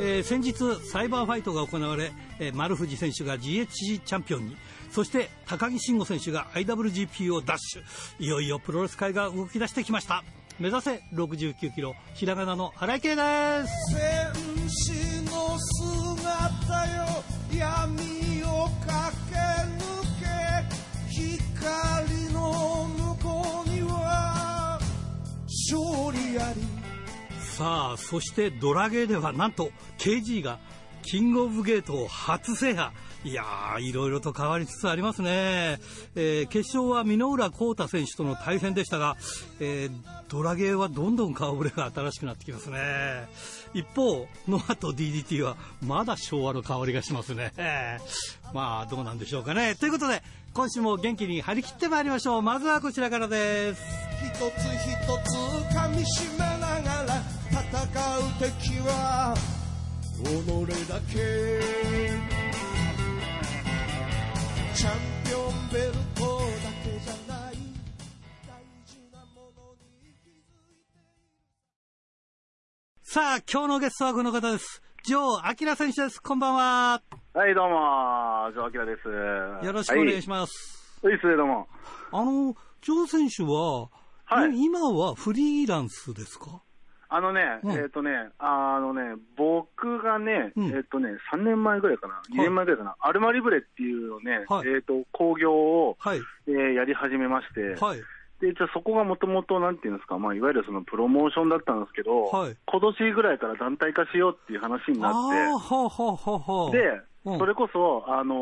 えー先日サイバーファイトが行われ、えー丸藤選手が GHC チャンピオンに。そして高木慎吾選手が IWGP をダッシュ。いよいよプロレス界が動き出してきました。目指せ69キロ。ひらがなの荒井圭です。さあそしてドラゲーではなんと KG がキングオブゲートを初制覇。いやーいろいろと変わりつつありますね、えー決勝は箕浦幸太選手との対戦でしたが、えードラゲーはどんどん顔ぶれが新しくなってきますね。一方ノアと DDT はまだ昭和の香りがしますね。まあどうなんでしょうかね。ということで今週も元気に張り切ってまいりましょう。まずはこちらからです。一つ一つ噛みしめながら戦う敵は己だけチャンピオンベルトだけじゃない大事なものに気づいてさあ今日のゲストはこの方ですジョー・アキラ選手ですこんばんははい、どうも、ジョー・アキラです。よろしくお願いしまます。す。はい、はい、どうも。あの、ジョー選手は、はいい今はフリーランスですか？あのね、うんえっ、とね、あのね、僕がね、うんえっ、とね、3年前ぐらいかな、2年前ぐらいかな、アルマリブレっていうのね、はいえっ、と、工業を、はい。えーやり始めまして、はい。で、じゃあそこがもともと、なんていうんですか、まあ、いわゆるそのプロモーションだったんですけど、はい今年ぐらいから団体化しようっていう話になって。で、うんそれこそ、あの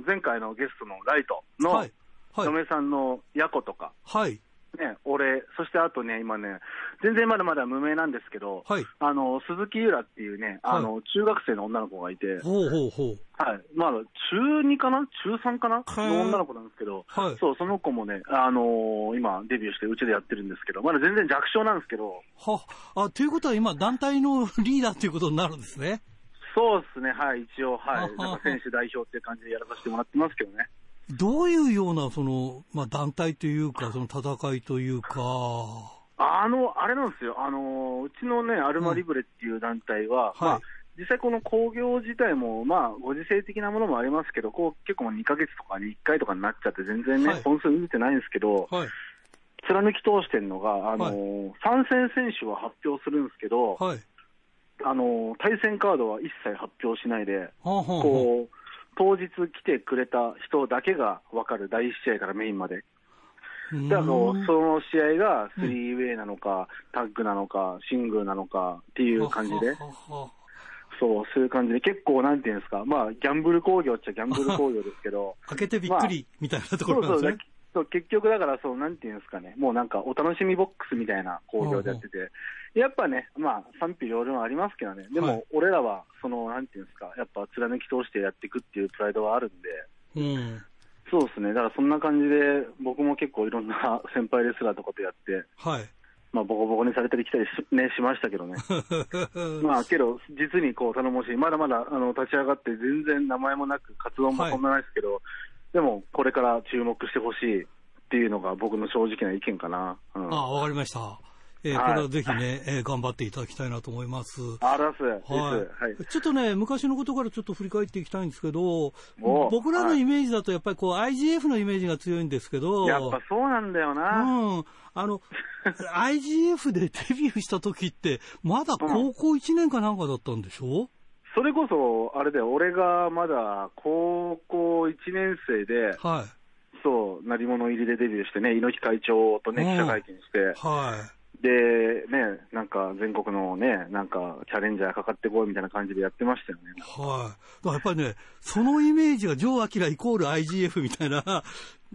ー前回のゲストのライトのはい。はい。嫁さんのヤコとか、はい。ね、俺、そしてあとね、今ね、全然まだまだ無名なんですけど、はい。あの鈴木ゆらっていうね、あの中学生の女の子がいて、ほうほうほう。はい、まあ、中2かな、中3かな？の女の子なんですけど、はい。そう、その子もね、あのー今、デビューして、うちでやってるんですけど、まだ全然弱小なんですけど、は、あ、ということは今、団体のリーダーということになるんですね。そうですね、はい、一応、はい、なんか選手代表っていう感じでやらさせてもらってますけどね。どういうような、その、まあ、団体というか、その戦いというか、あの、あれなんですよ、あのーうちのね、アルマリブレっていう団体は、はい。まあ、実際この工業自体も、まあ、ご時世的なものもありますけど、こう結構もう2ヶ月とかに1回とかになっちゃって、全然ね、はい。本数見てないんですけど、はい。貫き通してるのが、あのー参戦選手は発表するんですけど、はい。あのー対戦カードは一切発表しないで、はあ、はあ、はこう、当日来てくれた人だけが分かる、第一試合からメインまで。あ。だからこううその試合がスリーウェイなのか、タッグなのか、シングルなのかっていう感じで、そう、そういう感じで、結構なんていうんですか、まあ、ギャンブル工業っちゃギャンブル工業ですけど、あ 開けてびっくりみたいなところなんそうそうですね。そう結局だから、そう、なんていうんですかね、もうなんかお楽しみボックスみたいな工業でやってて、やっぱね、まあ、賛否両論ありますけどね、でも、はい。俺らは、その、なんていうんですか、やっぱ貫き通してやっていくっていうプライドはあるんで、うん。そうですね、だからそんな感じで、僕も結構いろんな 先輩レスラーとかとやって、はい。まあ、ボコボコにされたり来たりし,、ね、しましたけどね。まあ、けど、実にこう頼もしい、まだまだあの立ち上がって、全然名前もなく、活動もそんなないですけど、でも、これから注目してほしいっていうのが僕の正直な意見かな。うん、あ、わかりました。えーはいこれはぜひね、えー頑張っていただきたいなと思います。あらす。ははいい。ちょっとね、昔のことからちょっと振り返っていきたいんですけど、お僕らのイメージだとやっぱりこう IGF のイメージが強いんですけど、やっぱそうなんだよな。うん。あの、IGF でデビューした時って、まだ高校1年かなんかだったんでしょ、それこそ、あれだよ、俺がまだ高校1年生で、はそう、鳴り物入りでデビューしてね、猪木会長とね、うん記者会見してい。、はい。で、ね、なんか全国のね、なんかチャレンジャーかかってこいみたいな感じでやってましたよね。はい。だからやっぱりね、そのイメージが、ジョー・アキライコール IGF みたいな、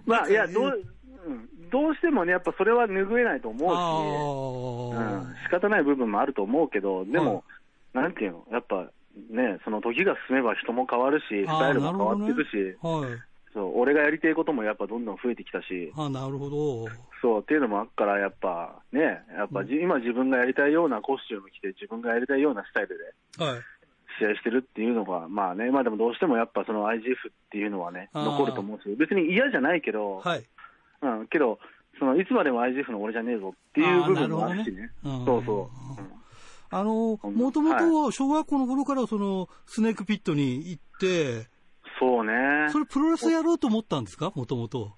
まあ、いや、どう、うん、どうしてもね、やっぱそれは拭えないと思うし、あうん、仕方ない部分もあると思うけど、でも、なんていうの、やっぱね、その時が進めば人も変わるし、スあタイルも変わっていくし、はい。そう、俺がやりたいこともやっぱどんどん増えてきたし、あなるほど。そう、っていうのもあっから、やっぱね、やっぱじ、今自分がやりたいようなコスチューム着て、自分がやりたいようなスタイルで、はい。試合してるっていうのが、まあね、まあでもどうしてもやっぱその IGF っていうのはね、残ると思うし、別に嫌じゃないけど、はい。うん、けど、そのいつまでも IGF の俺じゃねえぞっていう部分もあるしね。そうそう。うんあの、うんもともとは小学校の頃からそのスネークピットに行って、そうね。それプロレスやろうと思ったんですか？もともと。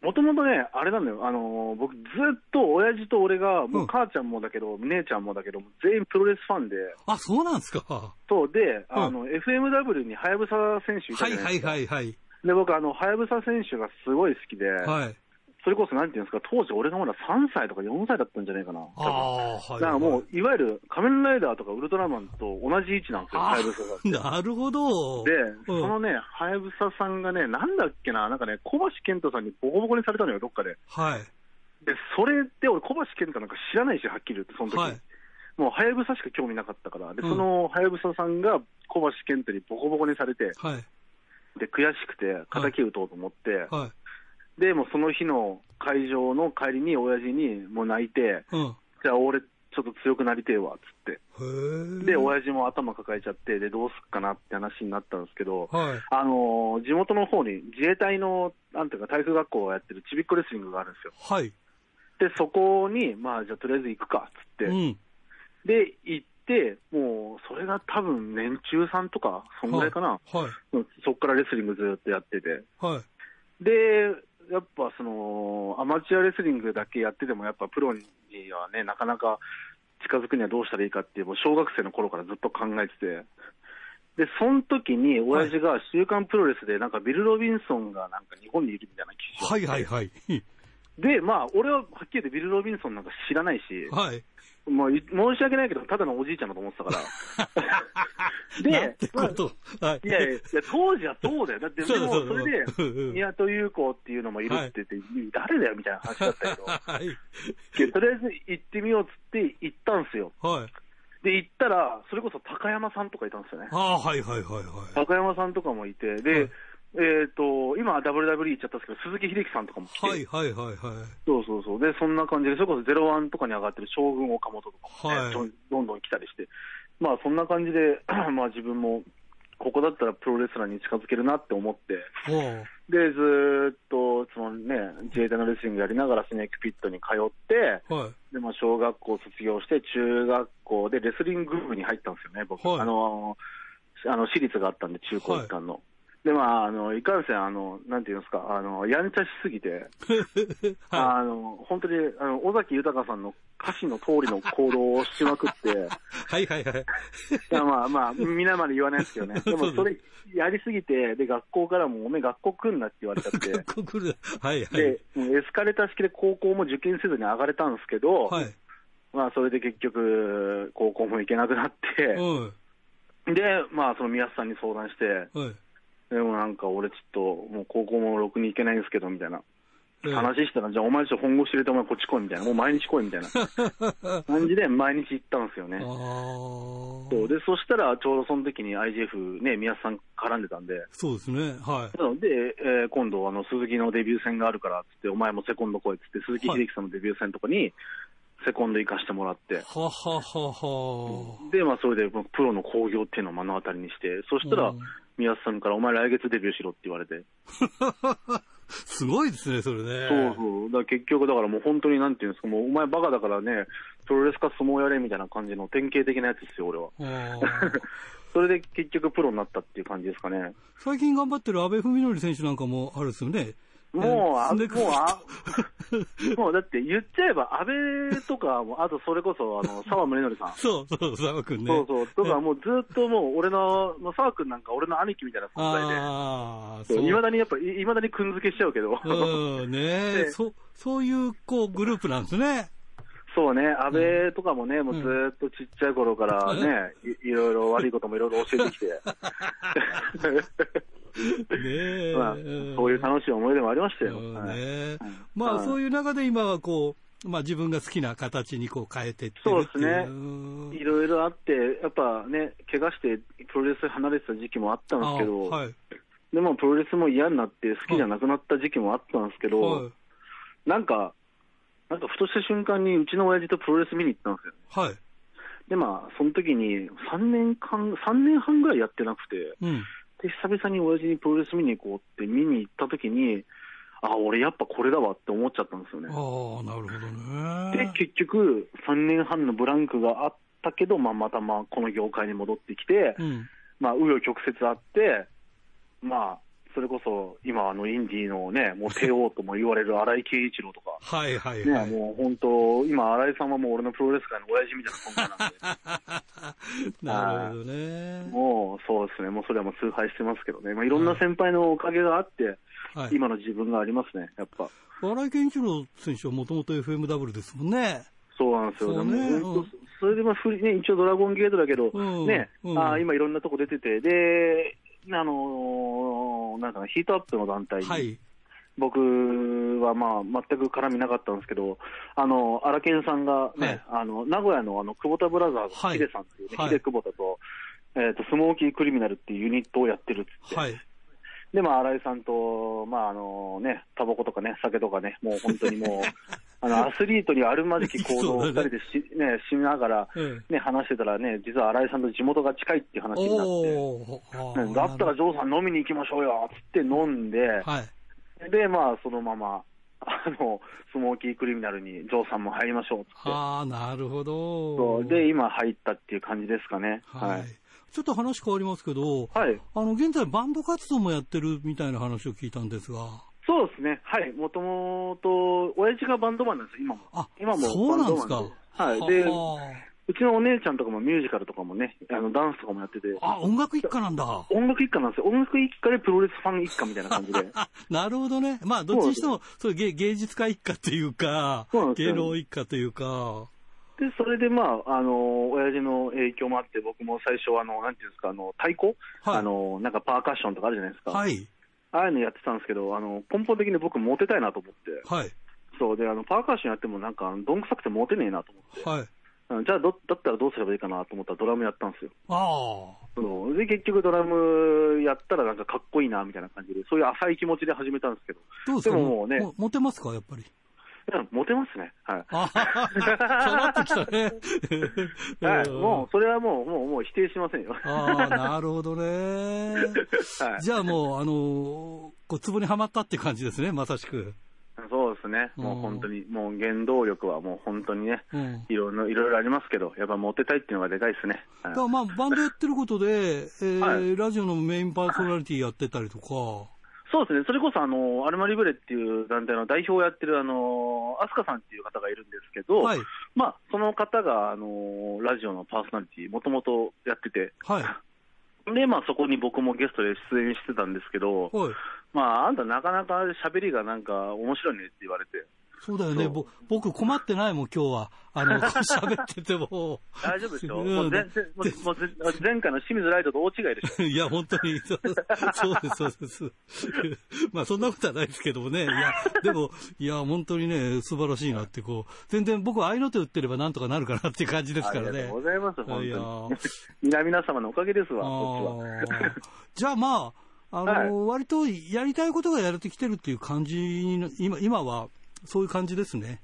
もともとね、あれなんだよ、あのー僕、ずっと親父と俺が、もうんう母ちゃんもだけど、姉ちゃんもだけど、全員プロレスファンで、あ、そうなんですか。そうで、あの、FMW にはやぶさ選手いたはいはいじゃないですか。はいはい。で、僕、あの、はやぶさ選手がすごい好きで、はい。それこそなんていうんですか、当時俺がまだ3歳とか4歳だったんじゃないかな。ああ、はい。だからもう、いわゆる仮面ライダーとかウルトラマンと同じ位置なんですよ、あはやぶさが。なるほど。で、うんそのね、はやぶささんがね、なんだっけな、なんかね、小橋健太さんにボコボコにされたのよ、どっかで。はい。で、それで俺、小橋健太なんか知らないし、はっきり言って、その時。はい。もう、はやぶさしか興味なかったから。で、うんその、はやぶささんが小橋健太にボコボコにされて、はい。で、悔しくて、敵打とうと思って、はい。で、もうその日の会場の帰りに、親父にもう泣いて、うん。じゃあ俺、ちょっと強くなりてえわ、つって。で、親父も頭抱えちゃって、で、どうすっかなって話になったんですけど、はい。あのー地元の方に自衛隊の、なんていうか、体育学校をやってるちびっこレスリングがあるんですよ。はい。で、そこに、まあ、じゃあとりあえず行くか、つって。うん。で、行って、もう、それが多分年中さんとか、そんぐらいかな。はい。うんそこからレスリングずっとやってて。はい。で、やっぱその、アマチュアレスリングだけやってても、やっぱプロにはね、なかなか近づくにはどうしたらいいかっていう、もう小学生の頃からずっと考えてて、で、その時に、親父が週刊プロレスで、なんかビル・ロビンソンがなんか日本にいるみたいな記事はいはいはい。で、まあ、俺ははっきり言ってビル・ロビンソンなんか知らないし、はい。もうい申し訳ないけど、ただのおじいちゃんだと思ってたから。でなんてこと。はい。いやいや、当時はそうだよ。だって、でも、それで、宮戸優子っていうのもいるって言って、誰だよみたいな話だったけど、はい。でとりあえず行ってみようっつって行ったんですよ。はい。で、行ったら、それこそ高山さんとかいたんですよね。ああ、はいはいはいはい。高山さんとかもいて、で、はいえっ、と、今は WWE 行っちゃったんですけど、鈴木秀樹さんとかも来て、はいはいはいはい。そうそうそう。で、そんな感じで、それこそゼロワンとかに上がってる将軍岡本とかもね、はいどんどんどん来たりして、まあそんな感じで、まあ自分も、ここだったらプロレスラーに近づけるなって思って、で、ずーっと、そのね、自衛隊のレスリングやりながらスネークピットに通って、はい。で、まあ小学校卒業して、中学校でレスリング部に入ったんですよね、僕。はいあの、あの、私立があったんで、中高一貫の。で、まあ、あの、いかんせん、あの、なんていうんですか、あの、やんちゃしすぎて、はあの、本当に、あの、尾崎豊さんの歌詞の通りの行動をしまくって、い。はいはいはい。まあまあ、皆まで言わないですけどね。でもそれやりすぎて、で、学校からもおめえ学校来んなって言われちゃって、ここ来る。はいはい。で、エスカレーター式で高校も受験せずに上がれたんですけど、はい。まあそれで結局、高校も行けなくなって、うん。で、まあその宮津さんに相談して、はい。でもなんか俺ちょっと、もう高校もろくに行けないんですけど、みたいな。ええ話したら、じゃあお前ちょっと本腰入れてお前こっち来いみたいな。もう毎日来いみたいな 感じで毎日行ったんですよね。ああ。そうで、そしたらちょうどその時に IGF ね、宮津さん絡んでたんで、そうですね。はい。なので、えー今度あの鈴木のデビュー戦があるからっつって、お前もセコンド来いっつって、鈴木秀樹さんのデビュー戦とかに、セコンド行かしてもらって、はははは。で、まあそれでプロの興行っていうのを目の当たりにして、そしたらうん、宮津さんからお前来月デビューしろって言われて、すごいですね、それね。そうそう。だ結局、だからもう本当になんていうんですか、もうお前バカだからね、プロレスか相撲やれみたいな感じの典型的なやつですよ、俺は。それで結局プロになったっていう感じですかね。最近頑張ってる阿部文則選手なんかもあるですよね。もう、あもうあ、もうだって言っちゃえば、安倍とかも、あとそれこそ、あの、沢宗則さん。そうそう、沢君ね。そうそう。とか、もうずっともう、俺の、もう沢君なんか俺の兄貴みたいな存在で。ああ、そういまだにやっぱ、いまだにくんづけしちゃうけど。うん、ね でそ、そういう、こう、グループなんですね。そうね、安倍とかもね、もうずーっとちっちゃい頃からね、いいろいろ悪いこともいろいろ教えてきて。ねえ。まあ、そういう楽しい思い出もありましたよ。ねうんまあ、はいそういう中で今はこう、まあ自分が好きな形にこう変えてって。そうですねうんいろいろあって、やっぱね、怪我してプロレス離れてた時期もあったんですけど、あはい。でもプロレスも嫌になって好きじゃなくなった時期もあったんですけど、はい。なんか、なんかふとした瞬間にうちの親父とプロレス見に行ったんですよ。はい。で、まあ、その時に3年間、3年半ぐらいやってなくて、うん。で、久々に親父にプロレス見に行こうって見に行った時に、あ、俺やっぱこれだわって思っちゃったんですよね。ああ、なるほどでね。、結局、3年半のブランクがあったけど、まあ、またまあこの業界に戻ってきて、うん。まあ、紆余曲折あって、まあ、それこそ今、あのインディーのね、もう帝王とも言われる荒井圭一郎とか、はいはいね、はい。もう本当、今、新井さんはもう俺のプロレス界の親父みたいな存在なんで、なるほどね。もうそうですね、もうそれはもう崇拝してますけどね、まあ、いろんな先輩のおかげがあって、はい。今の自分がありますね、やっぱ。荒井健一郎選手はもともと FMW ですもんね。そうなんですよ、ね。でもそれでまあね、一応ドラゴンゲートだけど、うん。ね、うん。あー今いろんなとこ出てて、で、あのーなんかヒートアップの団体に、はい。僕はまあ全く絡みなかったんですけど、あの荒研さんがね、あの名古屋のあの久保田ブラザーズ、はいヒデさんっていうね、はいヒデ久保田と,、えー、とスモーキークリミナルっていうユニットをやってるっつって、はい。で、まあ、新井さんと、まあ、あのね、タバコとかね、酒とかね、もう本当にもう、あの、アスリートにあるまじき行動を二人でし、ね、しながら、ええね、話してたらね、実は新井さんと地元が近いっていう話になって、だったらジョーさん飲みに行きましょうよ、つって飲んで、はい。で、まあ、そのまま、あの、スモーキークリミナルにジョーさんも入りましょう、つって。ああ、なるほど。そうで、今入ったっていう感じですかね。ははいい。。ちょっと話変わりますけど、はい。あの、現在バンド活動もやってるみたいな話を聞いたんですが。そうですね。はい。もともと、親父がバンドマンなんです、今も。あ、今もそうなんですか。はいではうちのお姉ちゃんとかもミュージカルとかもね、あのダンスとかもやってて、あ、あ音楽一家なんだ。音楽一家なんですよ。音楽一家でプロレスファン一家みたいな感じで。あ、なるほどね。まあ、どっちにしても、そう芸芸術家一家っていうかそうなん、ですよ芸能一家というか、で、それでまあ、あの、親父の影響もあって、僕も最初、あの、なんていうんですか、あの、太鼓、はい。あの、なんかパーカッションとかあるじゃないですか。はい、ああいうのやってたんですけど、あの、根本的に僕モテたいなと思って。はい、そう。で、あの、パーカッションやってもなんか、どんくさくてモテねえなと思って。じゃあど、だったらどうすればいいかなと思ったらドラムやったんですよ。あそう。で、結局ドラムやったらなんかかっこいいなみたいな感じで、そういう浅い気持ちで始めたんですけど、あ、どうですか？でももうね。もモテますか、やっぱり。うんモテますね。はい。あははさらっときたね。はい、うんもう、それはもう、もう、もう否定しませんよ。ああ、なるほどね。はい、じゃあもう、あのーこう、ツボにはまったって感じですね、まさしく。そうですね。もううん本当に、もう原動力はもう本当にね、うん。いろいろ、いろいろありますけど、やっぱモテたいっていうのがでかいですね。はいだからまあ、バンドやってることで、えーはいラジオのメインパーソナリティやってたりとか、そうですね。それこそ、あの、アルマリブレっていう団体の代表をやってる、あの、アスカさんっていう方がいるんですけど、はい、まあ、その方が、あの、ラジオのパーソナリティ、もともとやってて、はい、で、まあ、そこに僕もゲストで出演してたんですけど、はい。まあ、あんたなかなか喋りがなんか面白いねって言われて、そうだよね。僕困ってないもん、今日は。あの、喋ってても。大丈夫でしょ、うんもう全然もう 前回の清水ライトと大違いでしょいや、本当に、そうです、そうです。まあ、そんなことはないですけどもね。いや、でも、いや、本当にね、素晴らしいなって、こう、全然僕は合いの手打ってればなんとかなるかなっていう感じですからねありがとう。ございます、本いや当に。皆々 様のおかげですわ、あこっちは。ーじゃあまあ、あの、割とやりたいことがやれてきてるっていう感じに、今、今は、そういう感じですね。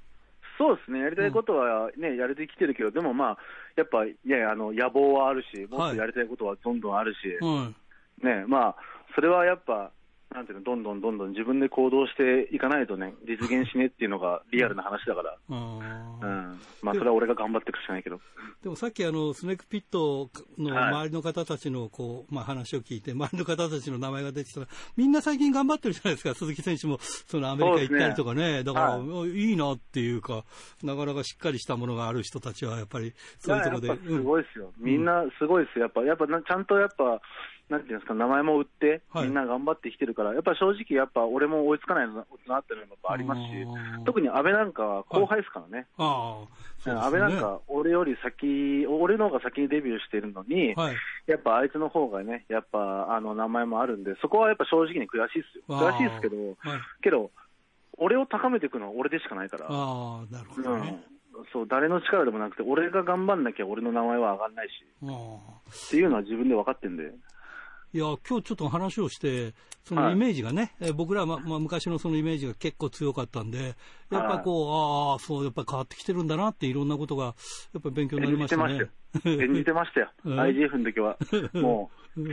そうですね、やりたいことはね、やれてきてるけど、でもまあ、やっぱ、いやあの野望はあるし、もっとやりたいことはどんどんあるし、うん。ね、まあ、それはやっぱ、なんていうの、どんどんどんどん自分で行動していかないとね、実現しねっていうのが リアルな話だから、あうーん、まあ、それは俺が頑張っていくしかないけど。でもさっきあの、スネークピットのはい。周りの方たちのこう、まあ話を聞いて、周りの方たちの名前が出てたら、みんな最近頑張ってるじゃないですか、鈴木選手も、そのアメリカ行ったりとかね、だから、はい。い、いなっていうか、なかなかしっかりしたものがある人たちは、やっぱり、そういうところで、すごいですよ、みんなすごいですよ、やっぱ、やっぱなちゃんとやっぱ、なんていうんですか、名前も売って、はいみんな頑張ってきてるから、やっぱ正直、やっぱ俺も追いつかないななっていうのもやっぱありますし特に安倍なんかは後輩ですからね。ああ、そうですね安倍なんか、俺より先、俺の方が先にデビューしてるのに、はい。やっぱあいつの方がね、やっぱあの名前もあるんで、そこはやっぱ正直に悔しいですよ。悔しいですけど、はい。けど、俺を高めていくのは俺でしかないから、ああ、なるほどね。うん、そう誰の力でもなくて、俺が頑張んなきゃ俺の名前は上がんないし。っていうのは自分で分かってんで、いや、今日ちょっと話をして、そのイメージがね、えー僕らは、ままあ、昔のそのイメージが結構強かったんで、やっぱこう、ああ、そう、やっぱり変わってきてるんだなって、いろんなことが、やっぱり勉強になりましたね。演じてましたよ、IGF の時は、もう青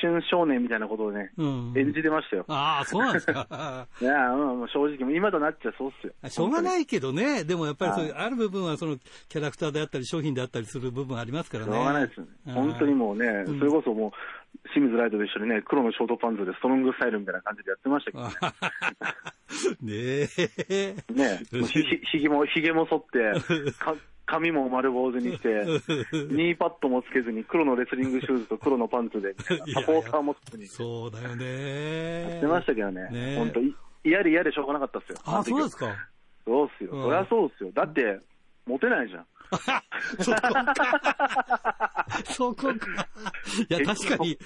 春少年みたいなことをね、うん。演じてましたよ。ああ、そうなんですか。いや、うんもう正直、今となっちゃそうっすよ。しょうがないけどね、でもやっぱりそういう、はある部分はそのキャラクターであったり、商品であったりする部分ありますからね。しょうがないです本当にもうね、うんそれこそもう、清水ライトと一緒にね、黒のショートパンツでストロングスタイルみたいな感じでやってましたけど ね。ねえ。ね、ひひひげも、ひげも剃って、か髪も丸坊主にして、ニーパッドもつけずに黒のレスリングシューズと黒のパンツで、みたいなサポーターもつけにそうだよね。やってましたけどねね、本当い嫌で嫌でしょうがなかったっすよ。あ、そうですか。そうっすよ。うんそりゃそうっすよ。だって、モテないじゃん。そこか。そこか。いや、確かに、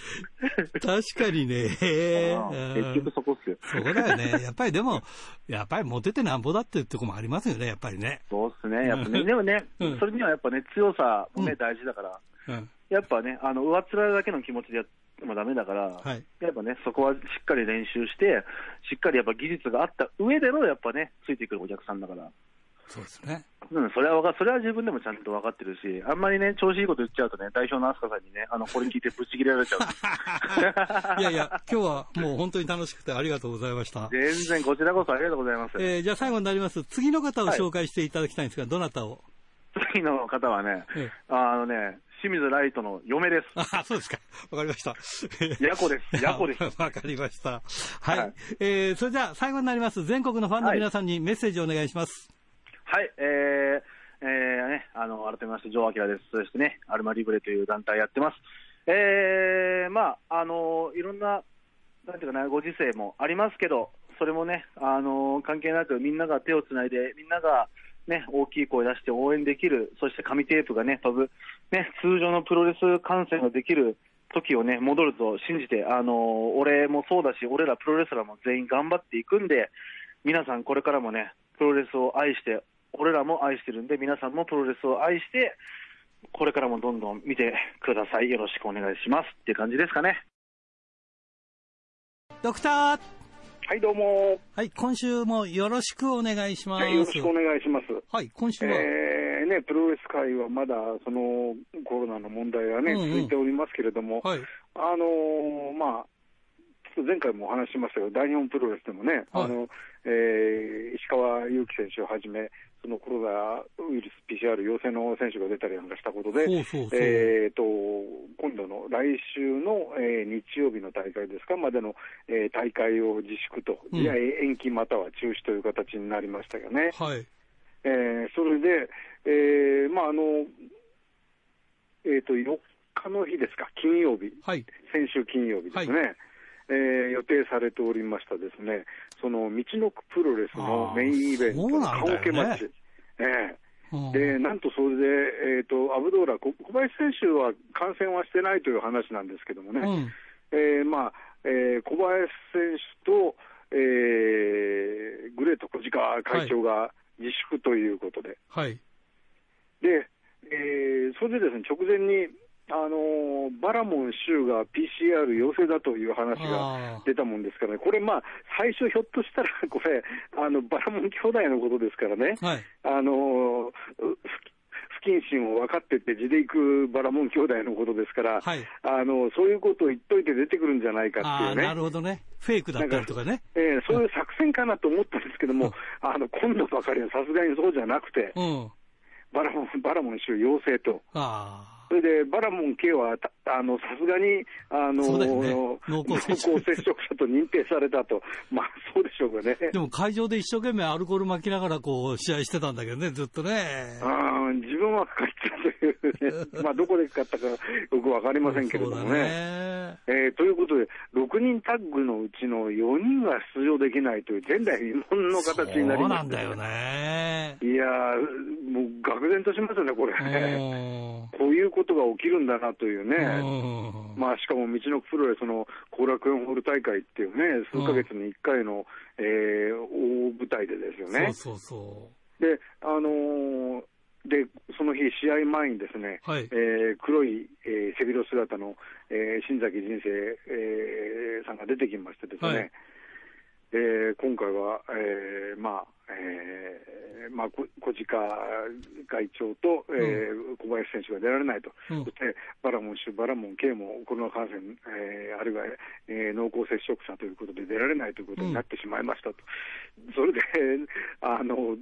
確かにね。結局そこっすよ。そうだよね。やっぱりでも、やっぱりモテてなんぼだっていうとこもありますよね、やっぱりね。そうっすね。やっぱね、でもねうん、それにはやっぱね、強さもねうん、大事だから、うん。やっぱね、あの、上っ面だけの気持ちでやってもダメだから、はい。やっぱね、そこはしっかり練習して、しっかりやっぱ技術があった上での、やっぱね、ついてくるお客さんだから。そうですね。うん、それはわか、それは自分でもちゃんと分かってるし、あんまりね、調子いいこと言っちゃうとね、代表の飛鳥さんにね、あの、これ聞いてぶち切れられちゃう。いやいや、今日はもう本当に楽しくてありがとうございました。全然、こちらこそありがとうございます。えーじゃあ最後になります。次の方を紹介していただきたいんですが、どなたを？次の方はね、ええあのね、清水ライトの嫁です。あ、そうですか。わかりました。ヤコです。ヤコです。わかりました。はい。はいえーそれじゃあ最後になります。全国のファンの皆さんにメッセージをお願いします。はい、えー、えー、ね、あの、改めまして、ジョー・アキラです。そしてね、アルマリブレという団体やってます。えー、まあ、あの、いろんな、なんていうかな、ご時世もありますけど、それもね、あの、関係なくみんなが手をつないで、みんなが、ね、大きい声出して応援できる、そして紙テープがね、飛ぶ、ね、通常のプロレス観戦ができる時をね、戻ると信じて、あの、俺もそうだし、俺らプロレスラーも全員頑張っていくんで、皆さんこれからもね、プロレスを愛して、俺らも愛してるんで、皆さんもプロレスを愛して、これからもどんどん見てください。よろしくお願いします。っていう感じですかね。ドクターはい、どうも。はい、今週もよろしくお願いします。はいよろしくお願いします。はい、今週は、えーね、プロレス界はまだそのコロナの問題がね、うんうん続いておりますけれども、はい、あのーまあ、ちょっと前回もお話ししましたけど、大日本プロレスでもね、はいあのえー石川祐希選手をはじめ、そのコロナウイルス PCR 陽性の選手が出たりなんかしたことで、そうそうそう。えー、と今度の来週の、えー日曜日の大会ですか、までの、えー大会を自粛と、うん。延期または中止という形になりましたよね。はい、えーそれで、えーまああのえー、と4日の日ですか、金曜日、はい、先週金曜日ですね、えー予定されておりましたですね、その道のくプロレスのメインイベントカオケマッチ。えーうん。でなんとそれで、えー、とアブドーラ、こ小林選手は感染はしてないという話なんですけどもね、うん、えーまあえー小林選手と、えーグレート小鹿会長が自粛ということで、はい、でえーそれでですね直前に、あのーバラモン州が PCR 陽性だという話が出たもんですからね、これ、まあ、最初、ひょっとしたら、これ、あのバラモン兄弟のことですからね、はい、あのー不不謹慎を分かってって地で行くバラモン兄弟のことですから、はいあのそういうことを言っといて出てくるんじゃないかっていうね。なるほどね。フェイクだったりとかね。えーそういう作戦かなと思ったんですけども、あの今度ばかりはさすがにそうじゃなくて、うん。バラモンバラモン州陽性と、ああ。それでバラモン K はたあのさすがにあのね濃厚接触者と認定されたと、まあそうでしょうかね。でも会場で一生懸命アルコール巻きながらこう試合してたんだけどね、ずっとね。あー自分はかかったというね、まあどこでかかったかよくわかりませんけれどもね。ね。えーということで、6人タッグのうちの4人が出場できないという前代未聞の形になりそうましたなんだよね。いやー、もう愕然としますよね、これうん。こういうことが起きるんだなというね。うん。まあ、しかも道のくプロレスの後楽園ホール大会っていうね、数ヶ月に1回の、えー大舞台でですよね。そうそうそで、あのーで、その日、試合前にですね、はい。えー黒い、えー背広姿の、えー新崎人生、えーさんが出てきましてですね、はいえー今回は、えーまあ、えーまあ、こ小鹿会長と、えー小林選手が出られないと、うん。そしてバラモン氏、バラモン K もコロナ感染、えーあるいは、えー濃厚接触者ということで出られないということになってしまいましたと、それで あの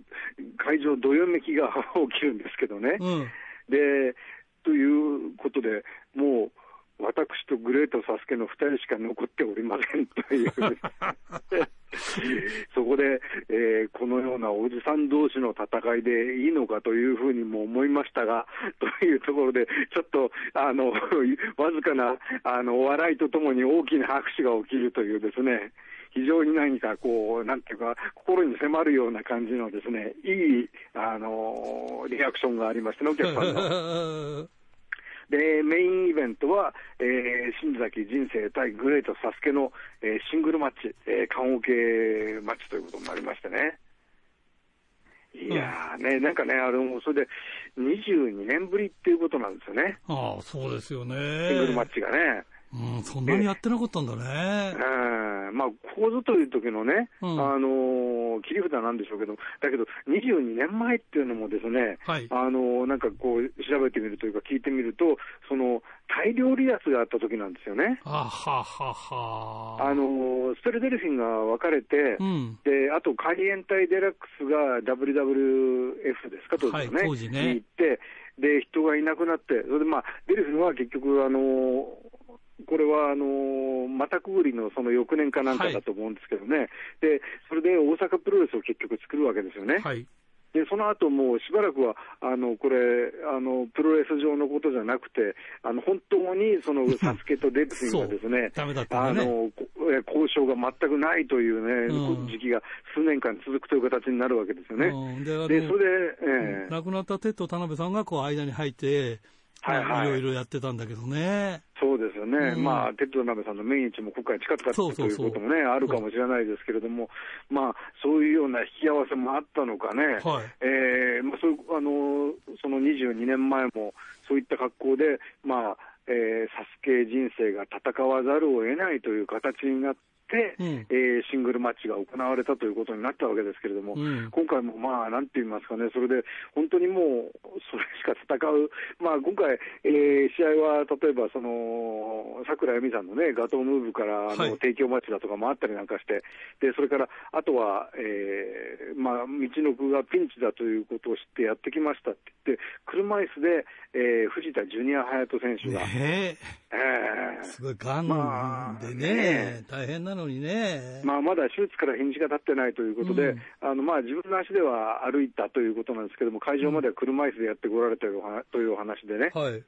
会場、どよめきが起きるんですけどね。うん。でということで、もう私とグレート・サスケの2人しか残っておりませんという、そこで、えーこのようなおじさん同士の戦いでいいのかというふうにも思いましたが、というところで、ちょっとあの わずかなあのお笑いとともに大きな拍手が起きるというですね。非常に何かこう、なんていうか、心に迫るような感じのですね、いい、あのリアクションがありましてね、お客さんの。で、メインイベントは、えー新崎人生対グレートサスケの、えーシングルマッチ、えー、棺桶マッチということになりましてね。いやーね、なんかね、あの、それで22年ぶりっていうことなんですよね。ああ、そうですよね。シングルマッチがね。うん、そんなにやってなかったんだね。うんまあ、ここぞという時のね、うんあのー切り札なんでしょうけど、だけど、22年前っていうのもですね、はいあのーなんかこう、調べてみるというか、聞いてみると、その大量離脱があった時なんですよね。あははは。あのースペルデルフィンが分かれて、うん。であと海援隊デラックスが WWF ですか、当時のね、はい当時ねに行って、で人がいなくなって、それで、まあ、デルフィンは結局、あのーこれはあのー、またくぐりのその翌年かなんかだと思うんですけどね、でそれで大阪プロレスを結局作るわけですよね。はい。でその後もうしばらくは、あのこれあの、プロレス上のことじゃなくて、あの本当にその サスケとデルフィンがですね、ダメだったあ。の交渉が全くないというね、うん時期が数年間続くという形になるわけですよね。うんでそれで、ええ亡くなったテッド田辺さんがこう間に入って、はいはい。いろいろやってたんだけどね。そうですよね、うん。まあ、テッド田辺さんの命日も今回近かったということもね、あるかもしれないですけれども、まあ、そういうような引き合わせもあったのかね、はい。えーまあ、そうあのその22年前も、そういった格好で、まあえー、サスケ人生が戦わざるを得ないという形になって、うん。えーシングルマッチが行われたということになったわけですけれども、うん。今回もまあ、なんて言いますかね、それで本当にもう、それしか戦う、まあ、今回、えー試合は例えば、その桜井由美さんのね、ガトームーブからあの、はい。提供マッチだとかもあったりなんかして、でそれからあとは、えーまあ、道のくがピンチだということを知ってやってきましたって言って、車椅子で、えー藤田ジュニア隼人選手が、ねえ。ー。えすごい、がまあんでねね、大変なのにね。まあ、まだ手術から日にちが経ってないということで、うんあのまあ、自分の足では歩いたということなんですけども、会場までは車椅子でやってこられたというお話というお話でね、はい。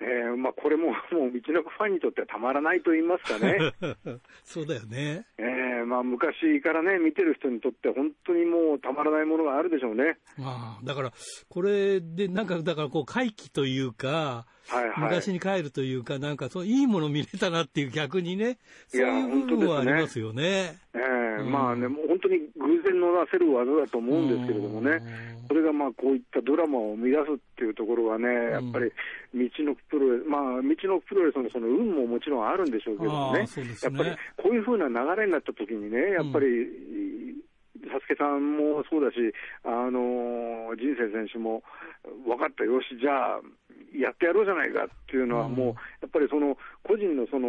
えーまあ、これも もう道のくファンにとってはたまらないと言いますかね、そうだよね。えーまあ、昔からね、見てる人にとって、本当にもうたまらないものがあるでしょうね。まあ、だから、これで、なんか、だから、こう、回帰というか、はいはい、昔に帰るというか、なんか、そう、いいもの見れたなっていう逆にね、そういう部分はありますよね。えーうん。まあね、もう本当に偶然のなせる技だと思うんですけれどもね、それがまあこういったドラマを生み出すっていうところはね、やっぱり道のプロレス、まあ、道のプロレスのその運ももちろんあるんでしょうけどもね、ね。やっぱりこういうふうな流れになった時にね、やっぱり、サスケさんもそうだし、あの人生選手も、分かった、よし、じゃあ、やってやろうじゃないかっていうのは、うん。もう、やっぱりその個人のその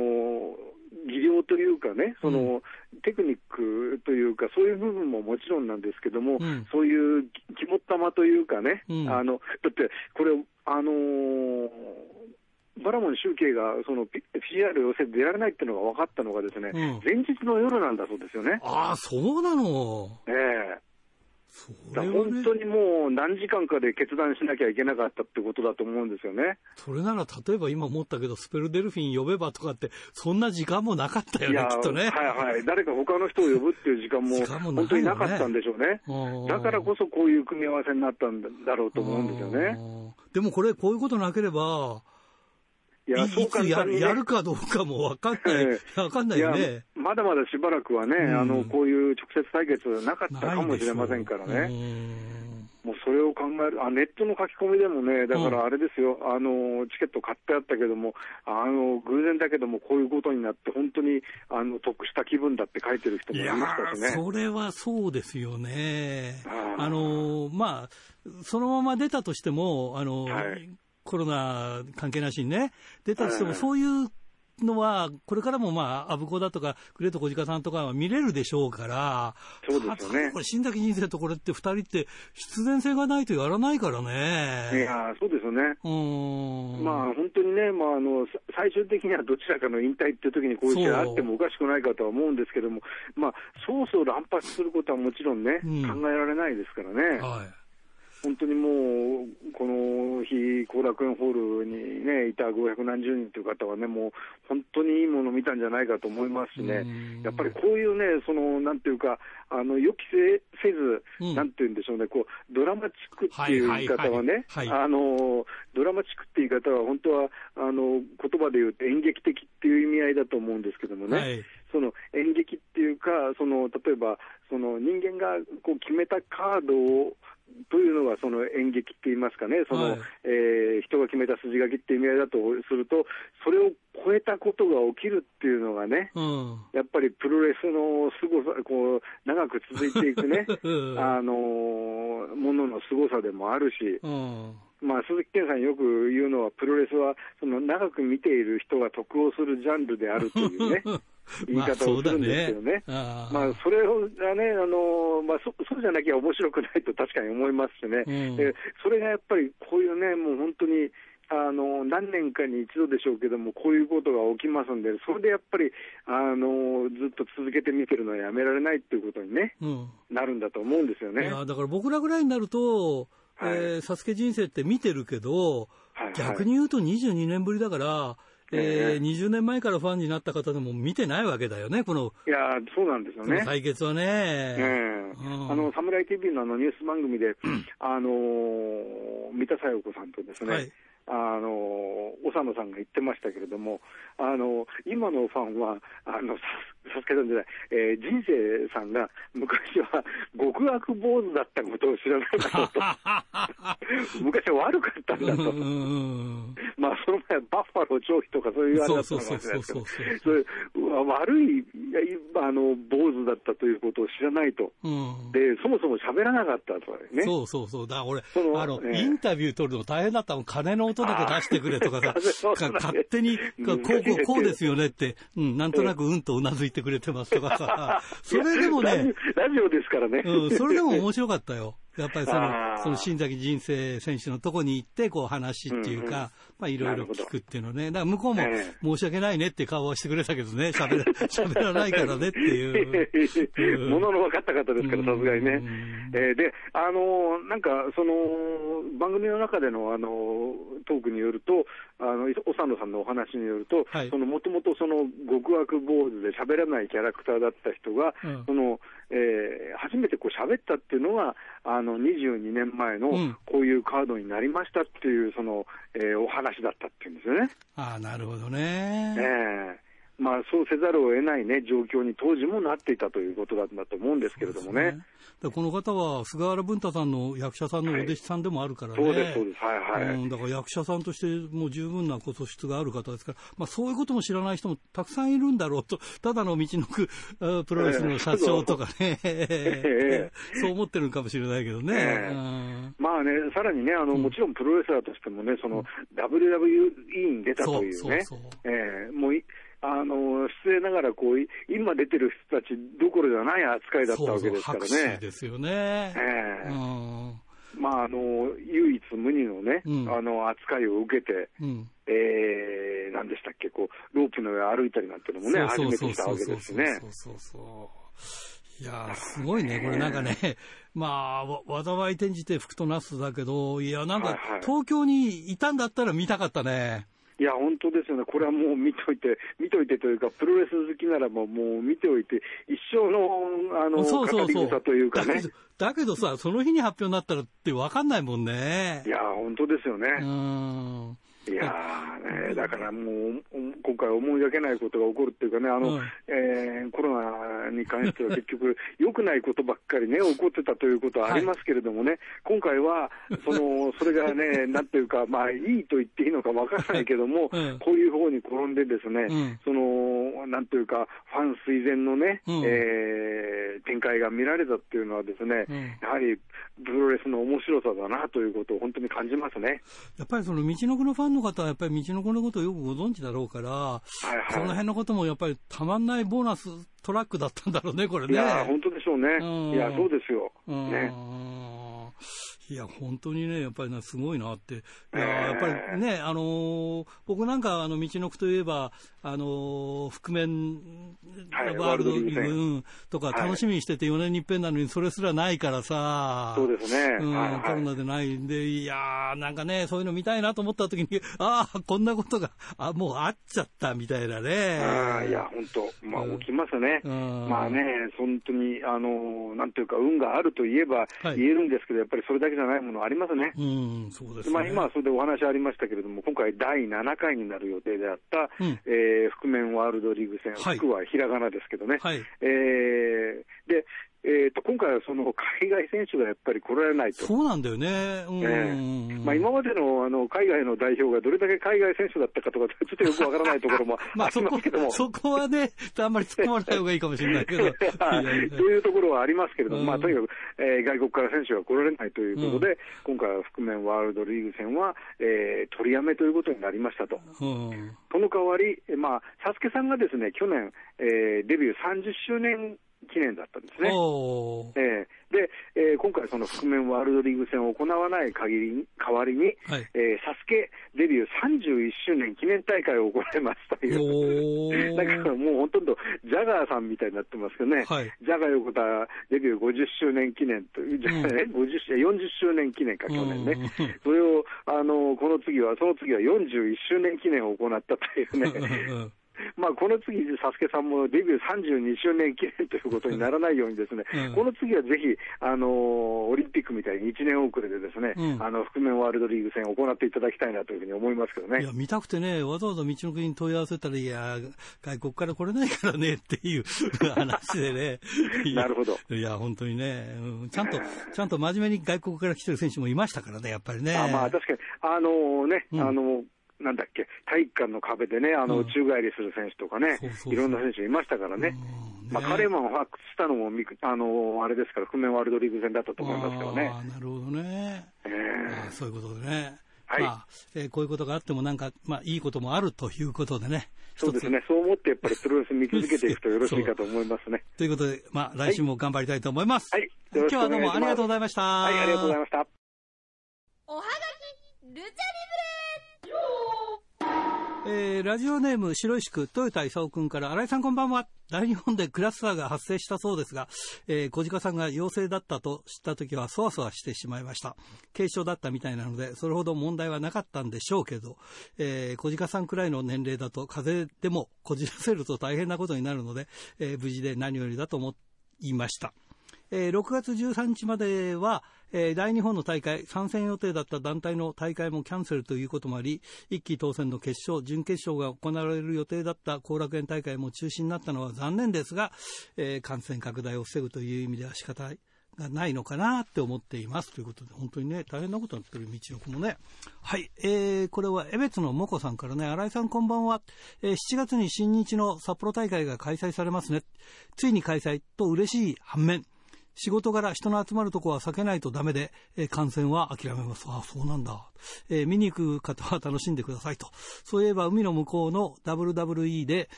技量というかね、そのテクニックというか、そういう部分ももちろんなんですけども、うん。そういう肝っ玉というかね、うん。あのだって、これ、あのーバラモン集計がその P- PR 要請で出られないっていうのが分かったのがですね、うん。前日の夜なんだそうですよね。ああ、そうなの。ええね本当にもう何時間かで決断しなきゃいけなかったってことだと思うんですよね。それなら、例えば今思ったけど、スペルデルフィン呼べばとかって、そんな時間もなかったよね、きっとね。はいはい、誰か他の人を呼ぶっていう時間もね本当になかったんでしょうね。うんだからこそこういう組み合わせになったんだろうと思うんですよね。うんでもこれ、こういうことなければ、いいや、そういつや簡単に、ね、るやるかどうかもわかんない。え、わかんないよね。まだまだしばらくはね、うん。あのこういう直接対決なかったかもしれませんからね。もうそれを考える、あネットの書き込みでもね、だからあれですよ、あのチケット買ってあったけども、あの偶然だけども、こういうことになって、本当にあの得した気分だって書いてる人もいましたしね。それはそうですよね。あのまあ、そのまま出たとしても、あの、はい、コロナ関係なしにね、出たとしても、そういうのは、これからもまあ、阿武子だとか、グレート小鹿さんとかは見れるでしょうから、そうですよね。これ、新崎人生とこれって二人って必然性がないとやらないからね。いやそうですよね。うん。まあ、本当にね、まあ、あの、最終的にはどちらかの引退っていう時にこういう試合あってもおかしくないかとは思うんですけども、まあ、そうそう乱発することはもちろんね、うん、考えられないですからね。はい。本当にもう、この日、後楽園ホールに、ね、いた500何十人という方はね、もう本当にいいものを見たんじゃないかと思いますしね、やっぱりこういうね、そのなんていうか、あの予期せず、うん、なんていうんでしょうね、こうドラマチックっていう言い方はね、あのドラマチックっていう言い方は、本当はあの言葉で言うと演劇的っていう意味合いだと思うんですけどもね。はい。その演劇っていうか、その例えばその人間がこう決めたカードをというのがその演劇って言いますかね、その、はい、えー、人が決めた筋書きっていう意味合いだとすると、それを超えたことが起きるっていうのがね、うん、やっぱりプロレスのすごさ、こう長く続いていくね、あのもののすごさでもあるし。うん。まあ、鈴木健さんよく言うのは、プロレスはその長く見ている人が得をするジャンルであるというね、言い方をするんですよね。まあ、まあ、それがね、あのまあそ、そうじゃなきゃ面白くないと 確かに思いますしね、うん、でそれがやっぱりこういうね、もう本当に、あの何年かに一度でしょうけども、こういうことが起きますんで、それでやっぱりあのずっと続けて見てるのはやめられないっていうことにね、うん、なるんだと思うんですよね。だから僕らぐらいになると、はい、えー、サスケ人生って見てるけど、はいはい、逆に言うと22年ぶりだから、えー、20年前からファンになった方でも見てないわけだよね、この。いやそうなんですよね。対決はね。えー、うん、あの、サムライ TV のあのニュース番組で、あのー、三田小夜子さんとですね、はいあの、長野さんが言ってましたけれども、あの、今のファンは、あの、さすけさんじゃない、えー、人生さんが昔は極悪坊主だったことを知らないだろうと。昔は悪かったんだと。バッファロー長飛とかそういうあれだったかもしれないですけど、悪いあの坊主だったということを知らないと。うん、で、そもそも喋らなかったとかね。そうそうそう。だから俺、あの、インタビュー取るの大変だったもん。金の音だけ出してくれとかさ、勝手に、こう、こう、こうですよねって、うん、なんとなくうんとうなずいてくれてますとかさ、それでもね、ラジオですからね。うん、それでも面白かったよ。やっぱりその、その新崎人生選手のとこに行って、こう話っていうか、まあいろいろ聞くっていうのね。だから向こうも申し訳ないねって顔はしてくれたけどね、喋ら、喋らないからねっていう。ものの分かった方ですから、さすがにね。えー、で、あのなんか、その、番組の中での、あのトークによると、あの、長野さんのお話によると、はい、その、もともとその、極悪坊主で喋らないキャラクターだった人が、うん、その、えー、初めてこう喋ったっていうのが、あの22年前のこういうカードになりましたっていう、その、えー、お話だったっていうんですよね。ああ、なるほどね。ええーまあ、そうせざるを得ない、ね、状況に当時もなっていたということだったと思うんですけれどもね。ね。この方は菅原文太さんの役者さんのお弟子さんでもあるからね、はい、そうです、そうです、はいはい、うん、だから役者さんとしてもう十分な素質がある方ですから、まあ、そういうことも知らない人もたくさんいるんだろうと、ただの道のくプロレスの社長とかね、えー、そう思ってるかもしれないけどね。えー、まあね、さらにねあの、もちろんプロレスラーとしてもね、その、うん、WWE に出たというね、そうそうそう。えー、もうあの失礼ながらこう、今出てる人たちどころじゃない扱いだったわけですからね。そうですよね。えー、うん。まあ、あの唯一無二のね、うん、あの扱いを受けて、うん、えー、なんでしたっけ、こうロープの上歩いたりなんていうのもね、初めてしたわけですね。そうそうそういやすごいね、これ。なんかね、まあ、災い転じて福となすだけど、いや、なんか、東京にいたんだったら見たかったね。いや、本当ですよね、これはもう見といて、見といてというか、プロレス好きならばもう見ておいて、一生の、あの、そうそうそうというかねだ。だけどさ、その日に発表になったらって分かんないもんね。いや、本当ですよね。うん。いやーね、だからもう、今回思いがけないことが起こるっていうかね、あの、うんえーコロナに関しては 結局、良くないことばっかりね、起こってたということはありますけれどもね、今回は、その、それがね、なんていうか、まあ、いいと言っていいのかわからないけども、うん。こういう方に転んでですね、うん。その、なんていうか、ファン垂涎のね、うん。えー展開が見られたっていうのはですね、うん。やはりプロレスの面白さだなということを本当に感じますね。やっぱりその道のくのファンの方は、やっぱり道のくのことをよくご存知だろうから、はいはい。この辺のこともやっぱりたまんないボーナストラックだったんだろうね、これね。いやー、本当でしょうね。うんいや、そうですよ。うんね。いや、本当にね、やっぱりな、すごいなって。いや、えーやっぱりね、あのー僕なんか、あの、道のくといえば、あのー覆面はいワールドリーグ戦うんとかはい楽しみにしてて4年に一遍なのに、それすらないからさ。そうですね。うんはいはいコロナでないんで、いやー、なんかね、そういうの見たいなと思った時に、ああ、こんなことが、あ、もうあっちゃったみたいなね。あーいや、本当、まあ、うん起きますね。うんまあね、本当に、あの、なんていうか、運があると言えばはい言えるんですけど、やっぱりそれだけじゃないものありますね。うん、そうですね。まあ、今はそれでお話ありましたけれども、今回第7回になる予定であった、うんえー覆面ワールドリーグ戦、はい服はひらがなですけどね。はいえーで、えーと、今回はその 海外選手がやっぱり来られないと。そうなんだよね。うん。ええまあ、今までのあの海外の代表がどれだけ海外選手だったかとか、ちょっとよくわからないところも まああそこりますけども。、そこはね、あんまり突っ込まない方がいいかもしれないけど。いやいうところはありますけれども、うんまあ、とにかく、えー外国から選手が来られないということで、今回は覆面ワールドリーグ戦は、えー取りやめということになりましたと。うん。その代わり、えーまあ、サスケさんがですね、去年、えーデビュー30周年記念だったんですね。えーで、えー今回、その覆面ワールドリーグ戦を行わない限りに代わりに、はい。えーサスケデビュー31周年記念大会を行いますという。お だからー。もうほとんどジャガーさんみたいになってますけどね、はい。ジャガー横田デビュー50周年記念という、じゃあね50周40周年記念か、去年ね。うん、それをあのこの次は、その次は41周年記念を行ったというね、うん まあ、この次、サスケさんもデビュー32周年記念ということにならないようにですね、うんこの次はぜひ、あのオリンピックみたいに1年遅れでですね、うんあの覆面ワールドリーグ戦を行っていただきたいなというふうに思いますけどねいや、。見たくてね、わざわざ道の国に問い合わせたら、いや、外国から来れないからねっていう 話でね。なるほど。いや、本当にね、うんちゃんと、ちゃんと真面目に外国から来てる選手もいましたからね、やっぱりね。あまあ、確かに、あのね、うんあの、なんだっけ、体育館の壁でね、あの、うん宙返りする選手とかねいろんな選手いましたからね。うんまあ、ねカレーマンを発掘したのもみく、あの、あれですから、覆面ワールドリーグ戦だったと思いますけどねなるほどね。えそういうことでね。はいまあえーこういうことがあっても、なんか、まあ、いいこともあるということでね。そうですね、そう思ってやっぱりプロレス見続けていくとよろしいかと思いますね。ということで、まあ、来週も頑張りたいと思います。はいよ今日ろしくお願いしますはどうもありがとうございました。はい、ありがとうございました。おはがきルチャリえーラジオネーム白石区豊田勲君から新井さんこんばんは。大日本でクラスターが発生したそうですが、えー小鹿さんが陽性だったと知った時はそわそわしてしまいました。軽症だったみたいなのでそれほど問題はなかったんでしょうけど、えー小鹿さんくらいの年齢だと風邪でもこじらせると大変なことになるので、えー無事で何よりだと思いました。えー6月13日までは、えー大日本の大会、参戦予定だった団体の大会もキャンセルということもあり、一期当選の決勝、準決勝が行われる予定だった後楽園大会も中止になったのは残念ですが、えー感染拡大を防ぐという意味では仕方がないのかなって思っていますということで、本当にね、大変なことになってる道の子もね。はい、えー、これは江別のもこさんからね、新井さんこんばんは。えー7月に新日の札幌大会が開催されますね。ついに開催と嬉しい反面、仕事柄人の集まるとこは避けないとダメで、えー観戦は諦めます。ああ、そうなんだ。え見に行く方は楽しんでくださいと。そういえば海の向こうの WWE で、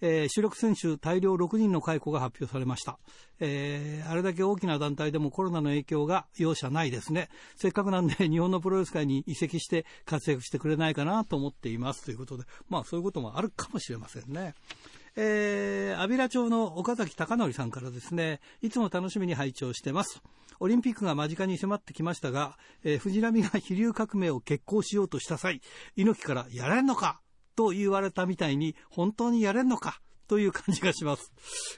えー主力選手大量6人の解雇が発表されました、えーあれだけ大きな団体でもコロナの影響が容赦ないですねせっかくなんで 日本のプロレス界に移籍して活躍してくれないかなと思っていますということでまあそういうこともあるかもしれませんねえー、安平町の岡崎隆則さんからですね、いつも楽しみに拝聴してます。オリンピックが間近に迫ってきましたが、えー藤波が飛竜革命を決行しようとした際、猪木からやれんのかと言われたみたいに、本当にやれんのかという感じがします。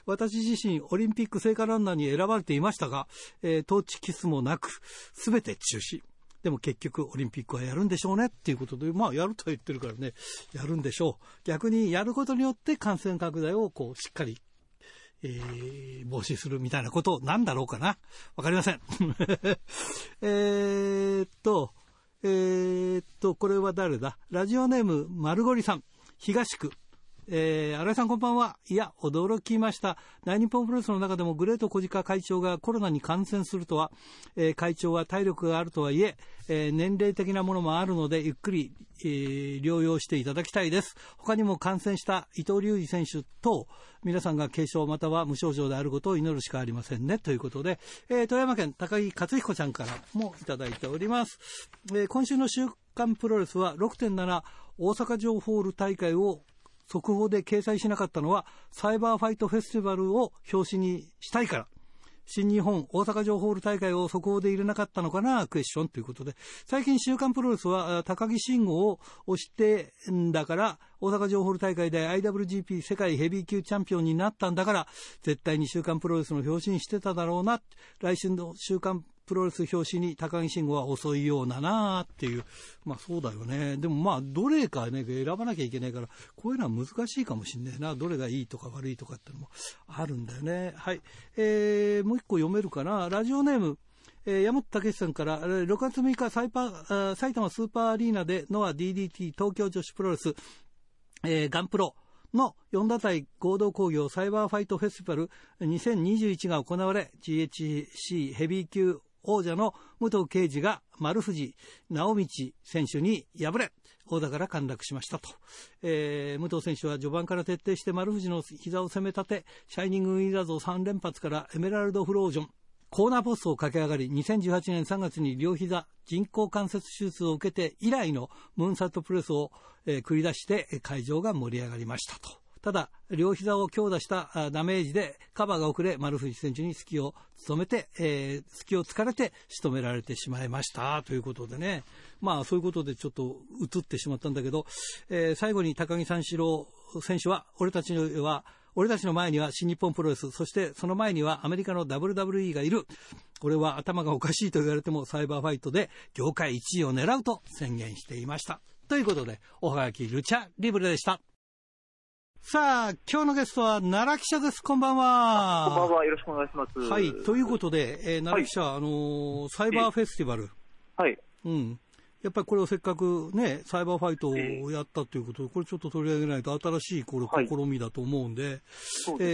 私自身、オリンピック聖火ランナーに選ばれていましたが、えートーチキスもなく、すべて中止。でも結局オリンピックはやるんでしょうねっていうことで、まあやるとは言ってるからね、やるんでしょう。逆にやることによって感染拡大をこうしっかりえー、防止するみたいなことなんだろうかなわかりません。えっと、えー、っと、これは誰だ？ラジオネーム、丸ゴリさん、東区。えー、新井さんこんばんは。いや、驚きました。大日本プロレスの中でもグレート小鹿会長がコロナに感染するとは、えー、会長は体力があるとはいええー、年齢的なものもあるので、ゆっくり、えー、療養していただきたいです。他にも感染した伊藤隆二選手と、皆さんが軽症または無症状であることを祈るしかありませんね。ということで、えー、富山県高木克彦ちゃんからもいただいております。えー、今週の週刊プロレスは6.7大阪城ホール大会を速報で掲載しなかったのは、サイバーファイトフェスティバルを表紙にしたいから。新日本大阪城ホール大会を速報で入れなかったのかな、クエスチョンということで、最近週刊プロレスは高木慎吾を押してんだから、大阪城ホール大会で IWGP 世界ヘビー級チャンピオンになったんだから、絶対に週刊プロレスの表紙にしてただろうな、来週の週刊プロレス表紙に高木慎吾は遅いようななっていう、まあそうだよね。でもまあ、どれかね、選ばなきゃいけないから、こういうのは難しいかもしんないな。どれがいいとか悪いとかってのもあるんだよね。はい。えー、もう一個読めるかな。ラジオネーム、えー、山本武さんから、6月6日、サイパー埼玉スーパーアリーナでノア DDT 東京女子プロレス、えー、ガンプロ、の4打体合同工業サイバーファイトフェスティバル2021が行われ GHC ヘビー級王者の武藤敬司が丸藤直道選手に敗れ、王座から陥落しましたと。えー、武藤選手は序盤から徹底して丸藤の膝を攻め立て、シャイニングウィザーズを3連発からエメラルドフロージョン、コーナーポストを駆け上がり、2018年3月に両膝人工関節手術を受けて以来のムーンサットプレスを、えー、繰り出して会場が盛り上がりましたと。ただ、両膝を強打したダメージでカバーが遅れ、丸藤選手に隙を務めて、えー、隙を突かれて仕留められてしまいましたということでね、まあそういうことでちょっと映ってしまったんだけど、えー、最後に高木三四郎選手は、俺たちは、俺たちの前には新日本プロレス、そしてその前にはアメリカの WWE がいる。これは頭がおかしいと言われてもサイバーファイトで業界1位を狙うと宣言していました。ということで、おはがきルチャリブレでした。さあ、今日のゲストは奈良記者です。こんばんは。こんばんは。よろしくお願いします。はい。ということで、えー、奈良記者、はい、あのー、サイバーフェスティバル。はい。うん。やっぱりこれをせっかくね、サイバーファイトをやったということで、これちょっと取り上げないと新しいこれ試みだと思うんで、はい、え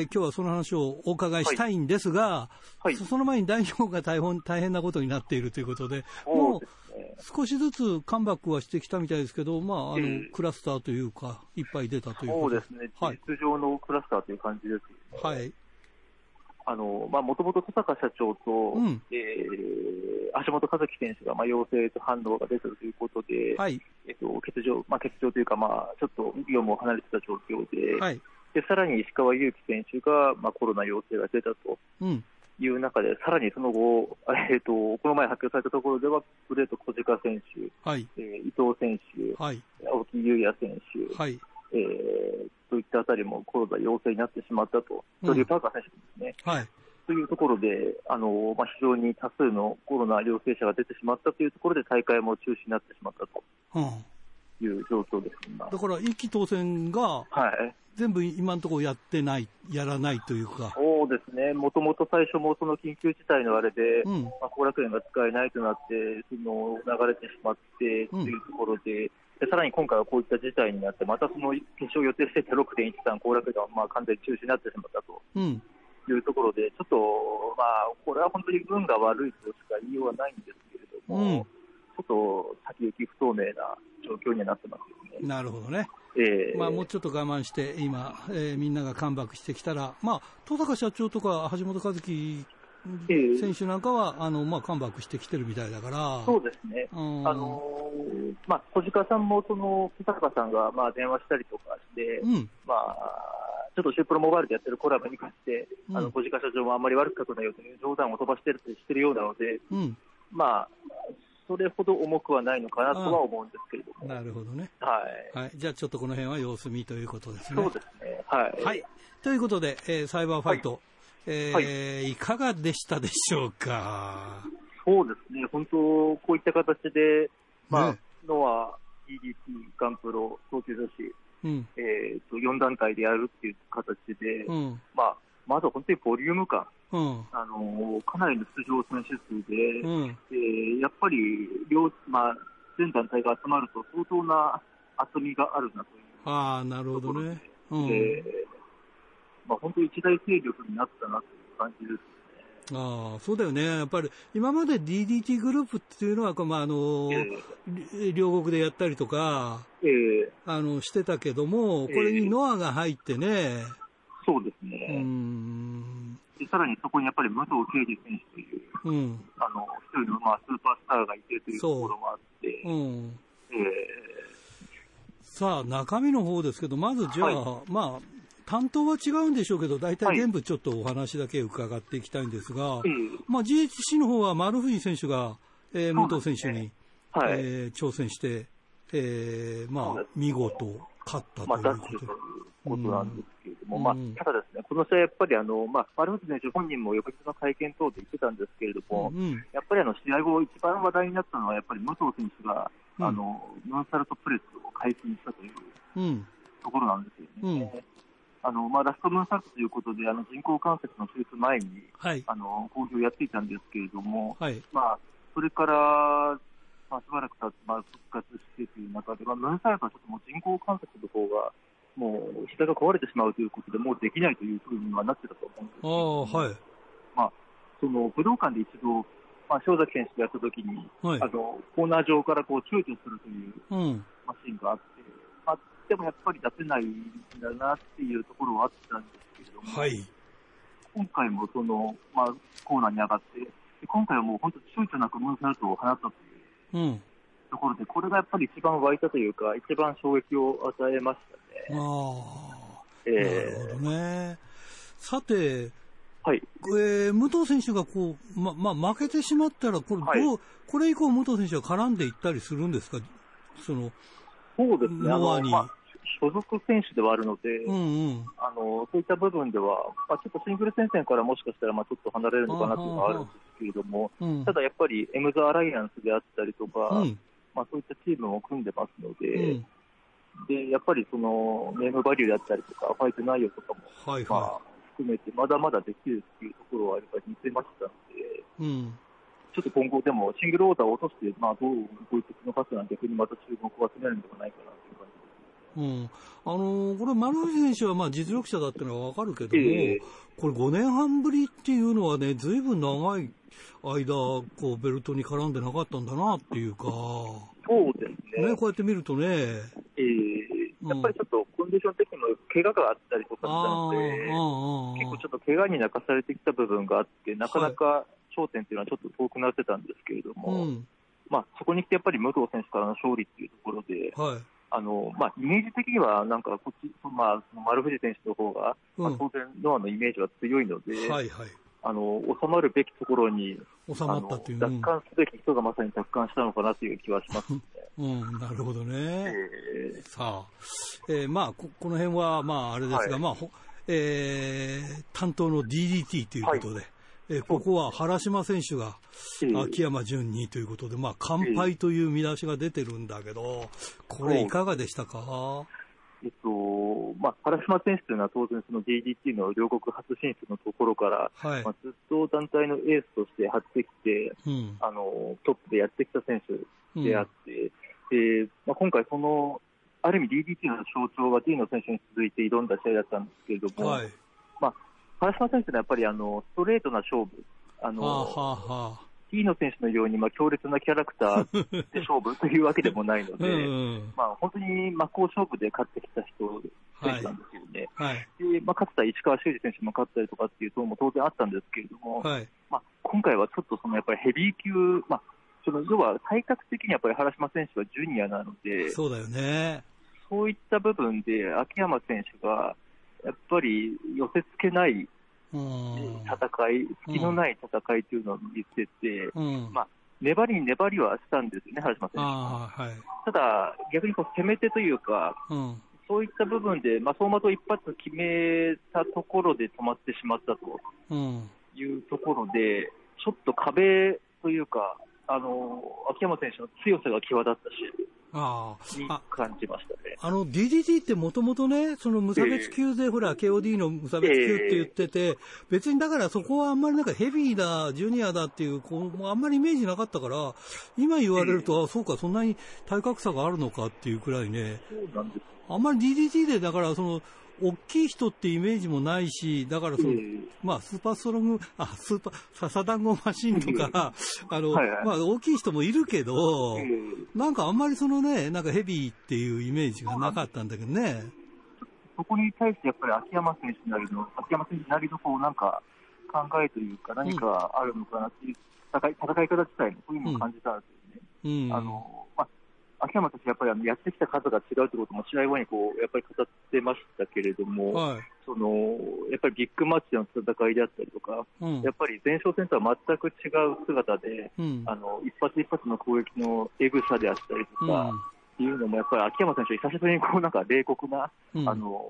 ー、今日はその話をお伺いしたいんですが、はい、その前に代表が大変大変なことになっているということで、もう少しずつカムバックはしてきたみたいですけど、まあ、あの、えー、クラスターというか、いっぱい出たというそうですね、はい、事実上のクラスターという感じです、ね、はい。あの、まあ、もともと戸坂社長と、うん、えー、橋本和樹選手が、まあ、陽性と反応が出てるということで、はい、えっと、欠場、まあ、欠場というか、まあ、ちょっと業務を離れてた状況で、はい、で、さらに石川祐希選手が、まあ、コロナ陽性が出たと。うんいう中で、さらにその後、えーと、この前発表されたところでは、グレート小鹿選手、はい。えー、伊藤選手、はい、青木優也選手、はい。えー、といったあたりもコロナ陽性になってしまったと、ドリュー・パーカー選手ですね。はい。というところで、あのまあ、非常に多数のコロナ陽性者が出てしまったというところで、大会も中止になってしまったという状況です、だから、一期当選が、はい、全部今のところやってない、やらないというか。そうですね、もともと最初もその緊急事態のあれで、うん、まあ、後楽園が使えないとなって、その流れてしまってというところで、でさらに今回はこういった事態になって、またその決勝予定していた6.13後楽園がまあ完全に中止になってしまったと。いうところで、ちょっと、まあ、これは本当に運が悪いとしか言いようはないんですけれども、うん、ちょっと先行き不透明な状況にはなってますよね。なるほどね。えー、まあ、もうちょっと我慢して、今、えー、みんながカムバックしてきたら、まあ、戸坂社長とか橋本和樹選手なんかは、あのまあ、カムしてきてるみたいだから、そうですね、あのー、まあ、小鹿さんもその戸坂さんがまあ電話したりとかして、うん、まあ、ちょっとシュープロモバイルでやってるコラボに関して、うん、あの小鹿社長もあんまり悪く書くなよという冗談を飛ばしてるしてるようなので、うん、まあ、それほど重くはないのかなとは思うんですけれども。なるほどね。はい。はい。じゃあちょっとこの辺は様子見ということですね。そうですね。はい。はい。ということで、えー、サイバーファイト、はい、えーはい、いかがでしたでしょうか？そうですね、本当、こういった形で、まあ、ね、ノア、EDP、ガンプロ、東京女子、うん、えーと、4団体でやるっていう形で、うん、まあ、まず本当にボリューム感、うん、あのかなりの出場選手数で、うん、えー、やっぱり両、まあ、全団体が集まると相当な厚みがあるなという。ああ、なるほどね。うん、えー、まあ、本当に一大勢力になったなという感じです。ああ、そうだよね。やっぱり、今まで DDT グループっていうのは、まあ、あの、えー、両国でやったりとか、えー、あの、してたけども、これにノアが入ってね。そうですね。うんでさらにそこにやっぱり武藤敬司選手という、うん、あの、一人の、まあ、スーパースターがいてというところもあって、う。うん、えー、さあ、中身の方ですけど、まずじゃあ、はい、まあ、担当は違うんでしょうけど、大体全部ちょっとお話だけ伺っていきたいんですが、はい、まあ、GHC の方は丸藤選手が、えー、武藤選手に、ねはい、えー、挑戦して、えー、まあ、見事勝ったということで。まあ、ことなんですけれども、うん、まあ、ただですね、この試合、やっぱりあの、まあ、丸藤選手本人も翌日の会見等で言ってたんですけれども、うん、やっぱりあの試合後、一番話題になったのは、やっぱり武藤選手が、うん、あのノンサルトプレスを解禁したというところなんですよね。あのまあ、ラストムーンサルトということで、あの人工関節の手術前に、はい、あの公表をやっていたんですけれども、はい、まあ、それから、まあ、しばらく経って、まあ、復活してという中で、まあ、ムーンサルトはちょっともう人工関節の方が、もう膝が壊れてしまうということで、もうできないというふうにはなってたと思うんです。けど、あはい。まあ、その武道館で一度、まあ、塩崎選手がやったときに、はい、あのコーナー上からこう躊躇するというマシンがあって、まあ、でもやっぱり出せないんだなっていうところはあったんですけれども、はい、今回もその、まあ、コーナーに上がって、今回はもう本当、躊躇なくムーンサルトを放ったという。ところで、これがやっぱり一番湧いたというか、一番衝撃を与えましたね。あえー、なるほどね。さて、はい。えー、武藤選手がこう、ままあ、負けてしまったら、これどう、はい、これ以降、武藤選手は絡んでいったりするんですか、そのそうですね、所属選手ではあるので、うんうん、あのそういった部分では、まあ、ちょっとシングル戦線からもしかしたらまあちょっと離れるのかなというのはあるんですけれども、うん、ただやっぱりエムズ・アライアンスであったりとか、うん、まあ、そういったチームも組んでますので、うん、でやっぱりそのネームバリューであったりとか、ファイト内容とかも、はいはい、まあ、含めて、まだまだできるっていうところはやっぱり見せましたので。うん。ちょっと今後でもシングルオーダーを落として、まあ、どう動いていくのかというのは逆にまた注目を集めるんではないかなという感じうん、あのー、これ、丸藤選手はまあ実力者だっていうのは分かるけども、えー、これ5年半ぶりっていうのはね、ずいぶん長い間、こう、ベルトに絡んでなかったんだなっていうか、そうですね。ね、こうやって見るとね、えー、やっぱりちょっとコンディション的にも怪我があったりとかしたので、結構ちょっと怪我に泣かされてきた部分があって、なかなか焦点っていうのはちょっと遠くなってたんですけれども、うん、まあ、そこに来てやっぱり武藤選手からの勝利っていうところで、はい、あのまあ、イメージ的にはなんかこっち、まあ、丸藤選手の方が、うん、まあ、当然、ノアのイメージは強いので、はいはい、あの収まるべきところに収まったという、奪還すべき人がまさに奪還したのかなという気はします、ね、うん、なるほどね。えー、さあ、えー、まあこ、この辺は、まあ、あれですが、はい、まあ、えー、担当の DDT ということで、はい。えここは原島選手が秋山純にということで、まあ、乾杯という見出しが出てるんだけど、これ、いかがでしたか、えっとまあ、原島選手というのは当然、その DDT の両国初進出のところから、はい、まあ、ずっと団体のエースとして張ってきて、うん、あのトップでやってきた選手であって、うん、でまあ、今回、そのある意味 DDT の象徴は D の選手に続いて挑んだ試合だったんですけれども、はい、まあ、原島選手はやっぱりあのストレートな勝負、あの、はあはあ、T の選手のように、まあ、強烈なキャラクターで勝負というわけでもないので、うん、まあ、本当に真っ向勝負で勝ってきた人、選手なんですよね。はい、でまあ、勝った市川修司選手も勝ったりとかっていうとも当然あったんですけれども、はい、まあ、今回はちょっとそのやっぱりヘビー級、まあ、その要は体格的にやっぱり原島選手はジュニアなので、そうだよね。そういった部分で秋山選手がやっぱり寄せ付けない戦い、隙のない戦いというのを言ってまあ、粘りに粘りはしたんですよね、原島選手は。はい、ただ、逆にこう攻め手というか、うん、そういった部分で、まあ、走馬灯一発決めたところで止まってしまったというところで、ちょっと壁というか、あの秋山選手の強さが際立ったし、ああ感じましたね。あの、DDT ってもともとね、その無差別級で、えー、ほら、KOD の無差別級って言ってて、えー、別にだからそこはあんまりなんかヘビーだ、ジュニアだっていう、こう、あんまりイメージなかったから、今言われると、えー、あ、そうか、そんなに体格差があるのかっていうくらいね。そうなんです。あんまり DDT で、だからその、大きい人ってイメージもないし、だからその、えー、まあ、スーパーストロング、あ、スーパー、笹団子マシンとか、あの、はいはい、まあ、大きい人もいるけど、えー、なんかあんまりそのね、なんかヘビーっていうイメージがなかったんだけどね。そこに対してやっぱり秋山選手なりの、秋山選手なりのこう、なんか考えというか、何かあるのかなっていう、戦い戦い方自体もそういうのを感じたんですよね。うん、あの、まあ秋山選手、やっぱりやってきた数が違うということも試合後にこうやっぱり語ってましたけれども、はい、そのやっぱりビッグマッチの戦いであったりとか、うん、やっぱり前哨戦とは全く違う姿で、うん、あの一発一発の攻撃のエグさであったりとか、っていうのも、やっぱり秋山選手、久しぶりにこうなんか冷酷な、うん、あの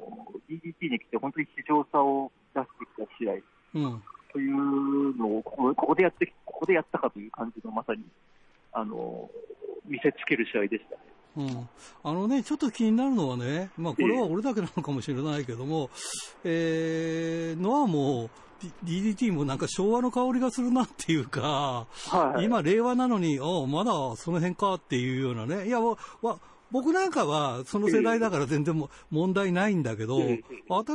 DDT に来て、本当に非常さを出してきた試合、うん、というのをここでやってここでやったかという感じの、まさにあの見せつける試合でしたうん、あのね、ちょっと気になるのはね、まあ、これは俺だけなのかもしれないけども、えー、ノアも DDT もなんか昭和の香りがするなっていうか、はい、今、令和なのに、おまだその辺かっていうようなね、いや、わ僕なんかはその世代だから全然も問題ないんだけど、新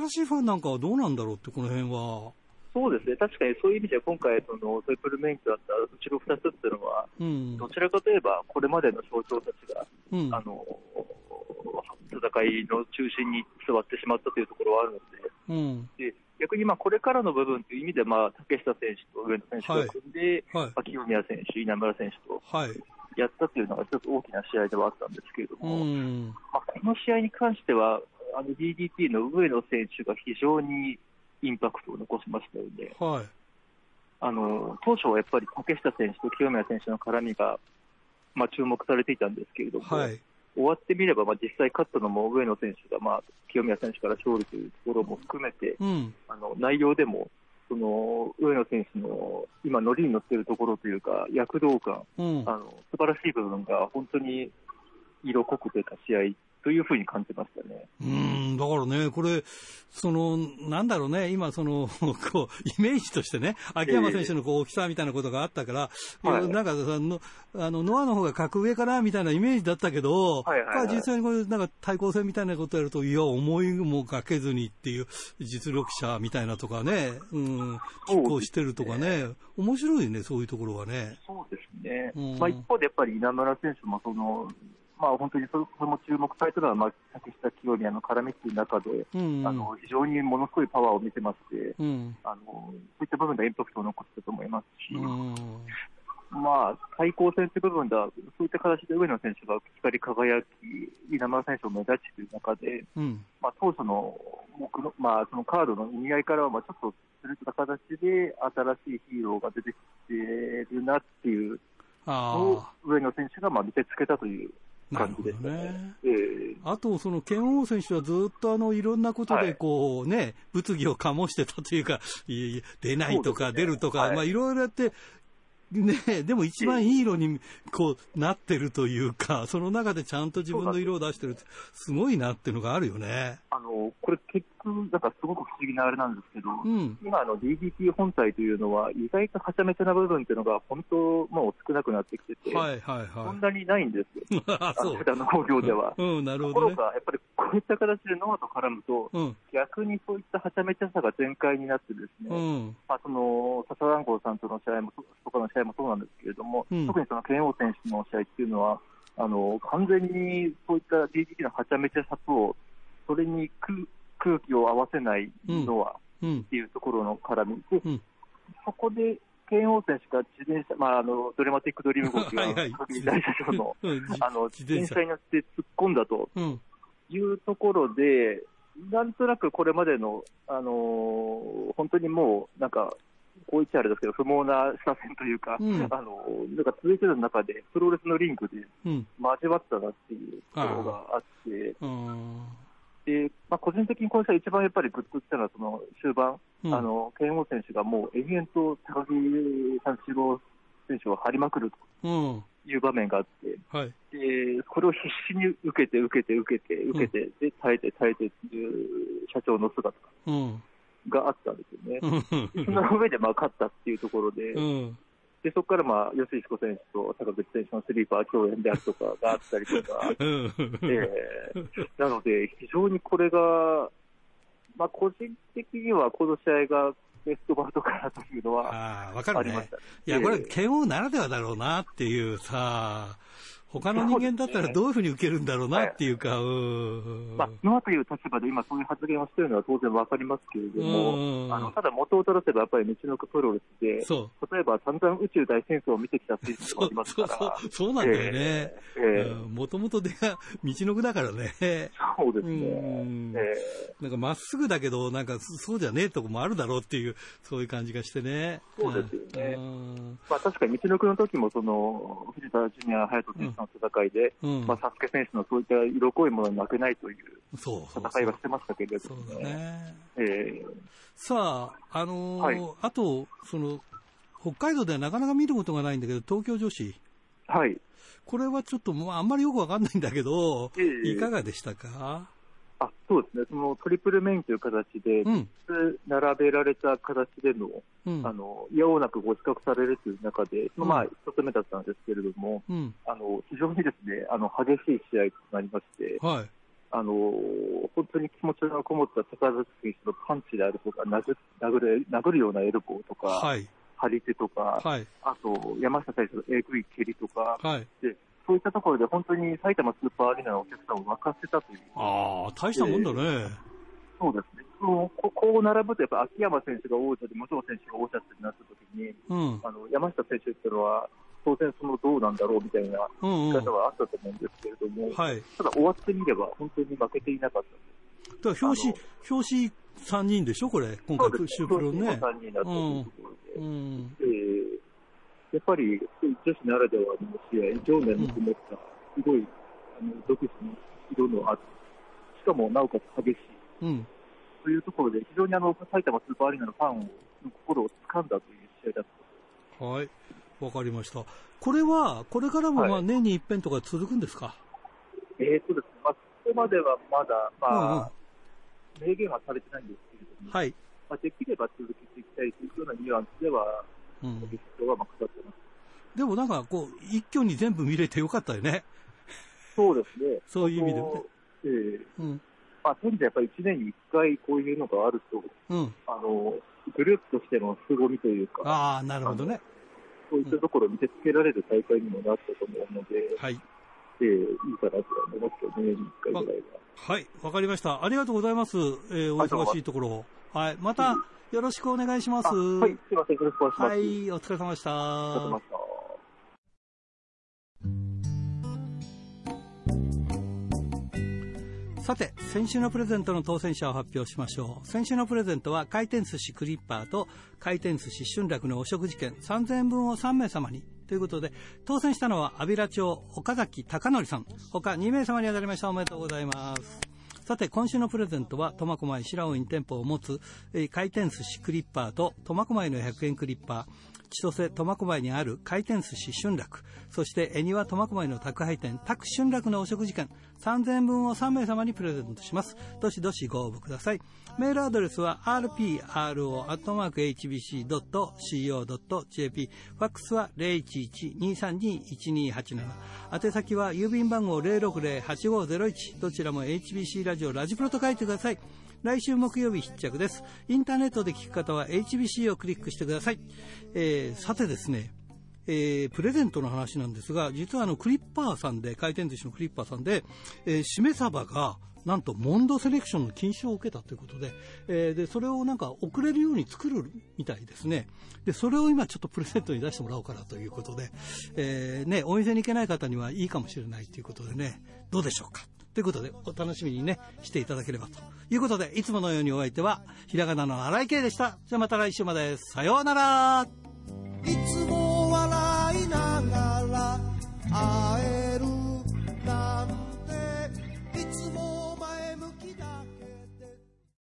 しいファンなんかはどうなんだろうって、この辺は。そうですね、確かにそういう意味では、今回、そのトリプルメインとだった後ろ2つっていうのは、うん、どちらかといえば、これまでの象徴たちが、うん、あの戦いの中心に座ってしまったというところはあるので、うん、で逆にまあこれからの部分という意味で、まあ、竹下選手と上野選手を組んで、はい。はい、清宮選手、稲村選手とやったというのが一つ大きな試合ではあったんですけれども、まあ、この試合に関しては、あの DDT の上野選手が非常にインパクトを残しましたよね。はい、あの当初はやっぱり竹下選手と清宮選手の絡みが、まあ、注目されていたんですけれども、はい、終わってみれば、まあ、実際勝ったのも上野選手が、まあ、清宮選手から勝利というところも含めて、うん、あの内容でもその上野選手の今、乗りに乗っているところというか、躍動感、うん、あの素晴らしい部分が本当に色濃く出た試合というふうに感じましたね。うん、だからね、これ、その、なんだろうね、今、その、こう、イメージとしてね、秋山選手のこう大きさみたいなことがあったから、えー、なんかさ、のあの、ノアの方が格上かな、みたいなイメージだったけど、はいはいはい、実際にこういう、なんか対抗戦みたいなことやると、いや、思いもかけずにっていう実力者みたいなとかね、うん、拮抗してるとかね、ね面白いね、そういうところはね。そうですね。うん、まあ一方でやっぱり稲村選手も、その、まあ、本当にそれも注目されたのは、まあ、竹下清宮の絡みっていう中で、うんうん、あの非常にものすごいパワーを見せまして、うん、あのそういった部分でインパクトを残したと思いますし、うん、まあ、対抗戦という部分では、そういった形で上野選手が光り輝き、稲村選手を目立ちという中で、うん、まあ、当初の僕の、まあ、そのカードの意味合いからは、まあ、ちょっとずれた形で、新しいヒーローが出てきてるなっていう上野選手がまあ見せつけたという感じですね。えー、あと、その剣王選手はずっとあのいろんなことでこうね、はい、物議を醸してたというか、い出ないとか出るとか、はい、まあいろいろやって、ねでも一番いい色にこうなってるというか、その中でちゃんと自分の色を出してるって、すごいなっていうのがあるよね。あのこれ、結局、だからすごく不思議なあれなんですけど、うん、今の DDT 本体というのは、意外とはちゃめちゃな部分っていうのが、本当、もう少なくなってきてて、はいはいはい、そんなにないんですよ、あの工業では。うん、なるほど、ね、ところが、やっぱりこういった形でノアと絡むと、うん、逆にそういったはちゃめちゃさが全開になってですね、うん、まあ、その笹団子さんとの試合も、とかの試合もそうなんですけれども、うん、特にその剣王選手の試合っていうのは、あの完全にそういった DDT のはちゃめちゃさと、それに空気を合わせないのは、っていうところの絡み。で、そこで剣王選手が自転車、まあ、あのドラマティックドリーム号とい う大のあの自転車。に乗って突っ込んだと。いうところで、なんとなくこれまでの、あのー、本当にもう、なんか、こう言っちゃあれですけど、不毛な車線というか、うん、あのなんか続いてる中で、プロレスのリングで交わったなっていうところがあって、うん、でまあ、個人的に今週一番やっぱりグッときたのは、その終盤、うん、あの剣王選手がもう延々と高木三四郎選手を張りまくるという場面があって、はい、でこれを必死に受けて、受けて、受けて、受けて、うん、で耐えて、耐えてっていう社長の姿があったんですよね。うん、その上でまあ勝ったっていうところで、うんでそこからまあ吉彦選手と坂口選手のスリーパー共演であるとかがあったりとか、えー、なので、非常にこれが、まあ、個人的にはこの試合がベストバウトかなというのはありました、ね、ね、いや、これ、剣王ならではだろうなっていうさ、他の人間だったらどういうふうに受けるんだろうなっていうか、まあ、今という立場で今そういう発言をしているのは当然わかりますけれども、あのただ元を取らせばやっぱり道のくプロレスで、例えば散々宇宙大戦争を見てきたっていうのもありますから。そうそうそうなんだよね。もともとで道のくだからね。そうですね。なんかまっすぐだけど、なんかそうじゃねえとこもあるだろうっていう、そういう感じがしてね。そうですよね。まあ確かに道のくの時も、その、藤田ジュニア、隼人選手の戦いで、うん、まあ、サスケ選手のそういった色濃いものに負けないという戦いはしてましたけれどもね。ね。えー、さあ、あのーはい、あと、その、北海道ではなかなか見ることがないんだけど、東京女子。はい。これはちょっと、まあ、あんまりよくわかんないんだけど、えー、いかがでしたか？あそうですね、そのトリプルメインという形で、3つ並べられた形での、うん、あの、いやおうなくご比較されるという中で、うん、まあ、一つ目だったんですけれども、うん、あの、非常にですね、あの、激しい試合となりまして、はい、あの、本当に気持ちがこもった高田選手のパンチであるとか、殴殴る殴るようなエルボーとか、はい、張り手とか、はい、あと、山下選手のえぐい蹴りとか、はい、でそういったところで本当に埼玉スーパーアリーナのお客さんを沸かせたという。ああ、大したもんだね。そうですね。こうこう並ぶと、やっぱ秋山選手が王者で、武藤選手が王者ってなったときに、うん、あの山下選手っていうのは、当然そのどうなんだろうみたいな言い方はあったと思うんですけれども、うんうんはい、ただ終わってみれば、本当に負けていなかっただから表紙、表紙3人でしょ、これ、今回、シュープロね。3人だったというところで。うん、えーやっぱり女子ならではの試合、情念のこもった、すごい、あの独自の色のある、しかもなおかつ激しい、うん、というところで、非常にあの埼玉スーパーアリーナのファンの心を掴んだという試合だった。はい、わかりました。これは、これからもまあ年に一遍とか続くんですか、はい、えーとですね、まあ、ここまではまだ、まあ、うんうん、明言はされてないんですけれども、はい。まあ、できれば続けていきたいというようなニュアンスでは、うん、でもなんかこう、一挙に全部見れてよかったよね。そうですね。そういう意味でね。ええー、うん。まあ、そういう意味でやっぱり1年に1回こういうのがあると、うん、あの、グループとしての凄みというか、ああ、なるほどね。そういったところを見せつけられる大会にもなったと思うので、はい。えー、いいかなと思って、年に1回ぐらいは。はい、わかりました。ありがとうございます。えー、お忙しいところ。はい、また、よろしくお願いします。はい、すいません。よろしくお願いします。はい、お疲れ様でした。お疲れ様でした。さて、先週のプレゼントの当選者を発表しましょう。先週のプレゼントは回転寿司クリッパーと回転寿司春楽のお食事券3000円分を3名様に。ということで、当選したのは、阿比良町岡崎隆則さん。他2名様に当たりました。おめでとうございます。さて、今週のプレゼントは、苫小牧白尾に店舗を持つ、えー、回転寿司クリッパーと、苫小牧の100円クリッパー、千歳苫小牧にある回転寿司春楽、そして恵庭苫小牧の宅配店宅春楽のお食事券3000円分を3名様にプレゼントします。どしどしご応募ください。メールアドレスは rpro.hbc.co.jp ファックスは011-232-1287宛先は郵便番号060-8501どちらも HBC ラジオラジプロと書いてください。来週木曜日必着です。インターネットで聞く方は HBC をクリックしてください。えー、さてですね、えー、プレゼントの話なんですが、実はあのクリッパーさんで、回転寿司のクリッパーさんで、えー、しめ鯖が、なんとモンドセレクションの金賞を受けたということで、えー、で、それをなんか送れるように作るみたいですね。で、それを今ちょっとプレゼントに出してもらおうかなということで、えー、ね、お店に行けない方にはいいかもしれないということでね、どうでしょうか？ということで、お楽しみにね、していただければということで、いつものようにお相手は、ひらがなの荒井圭でした。じゃあまた来週まで、さようなら。いつも笑いながら会える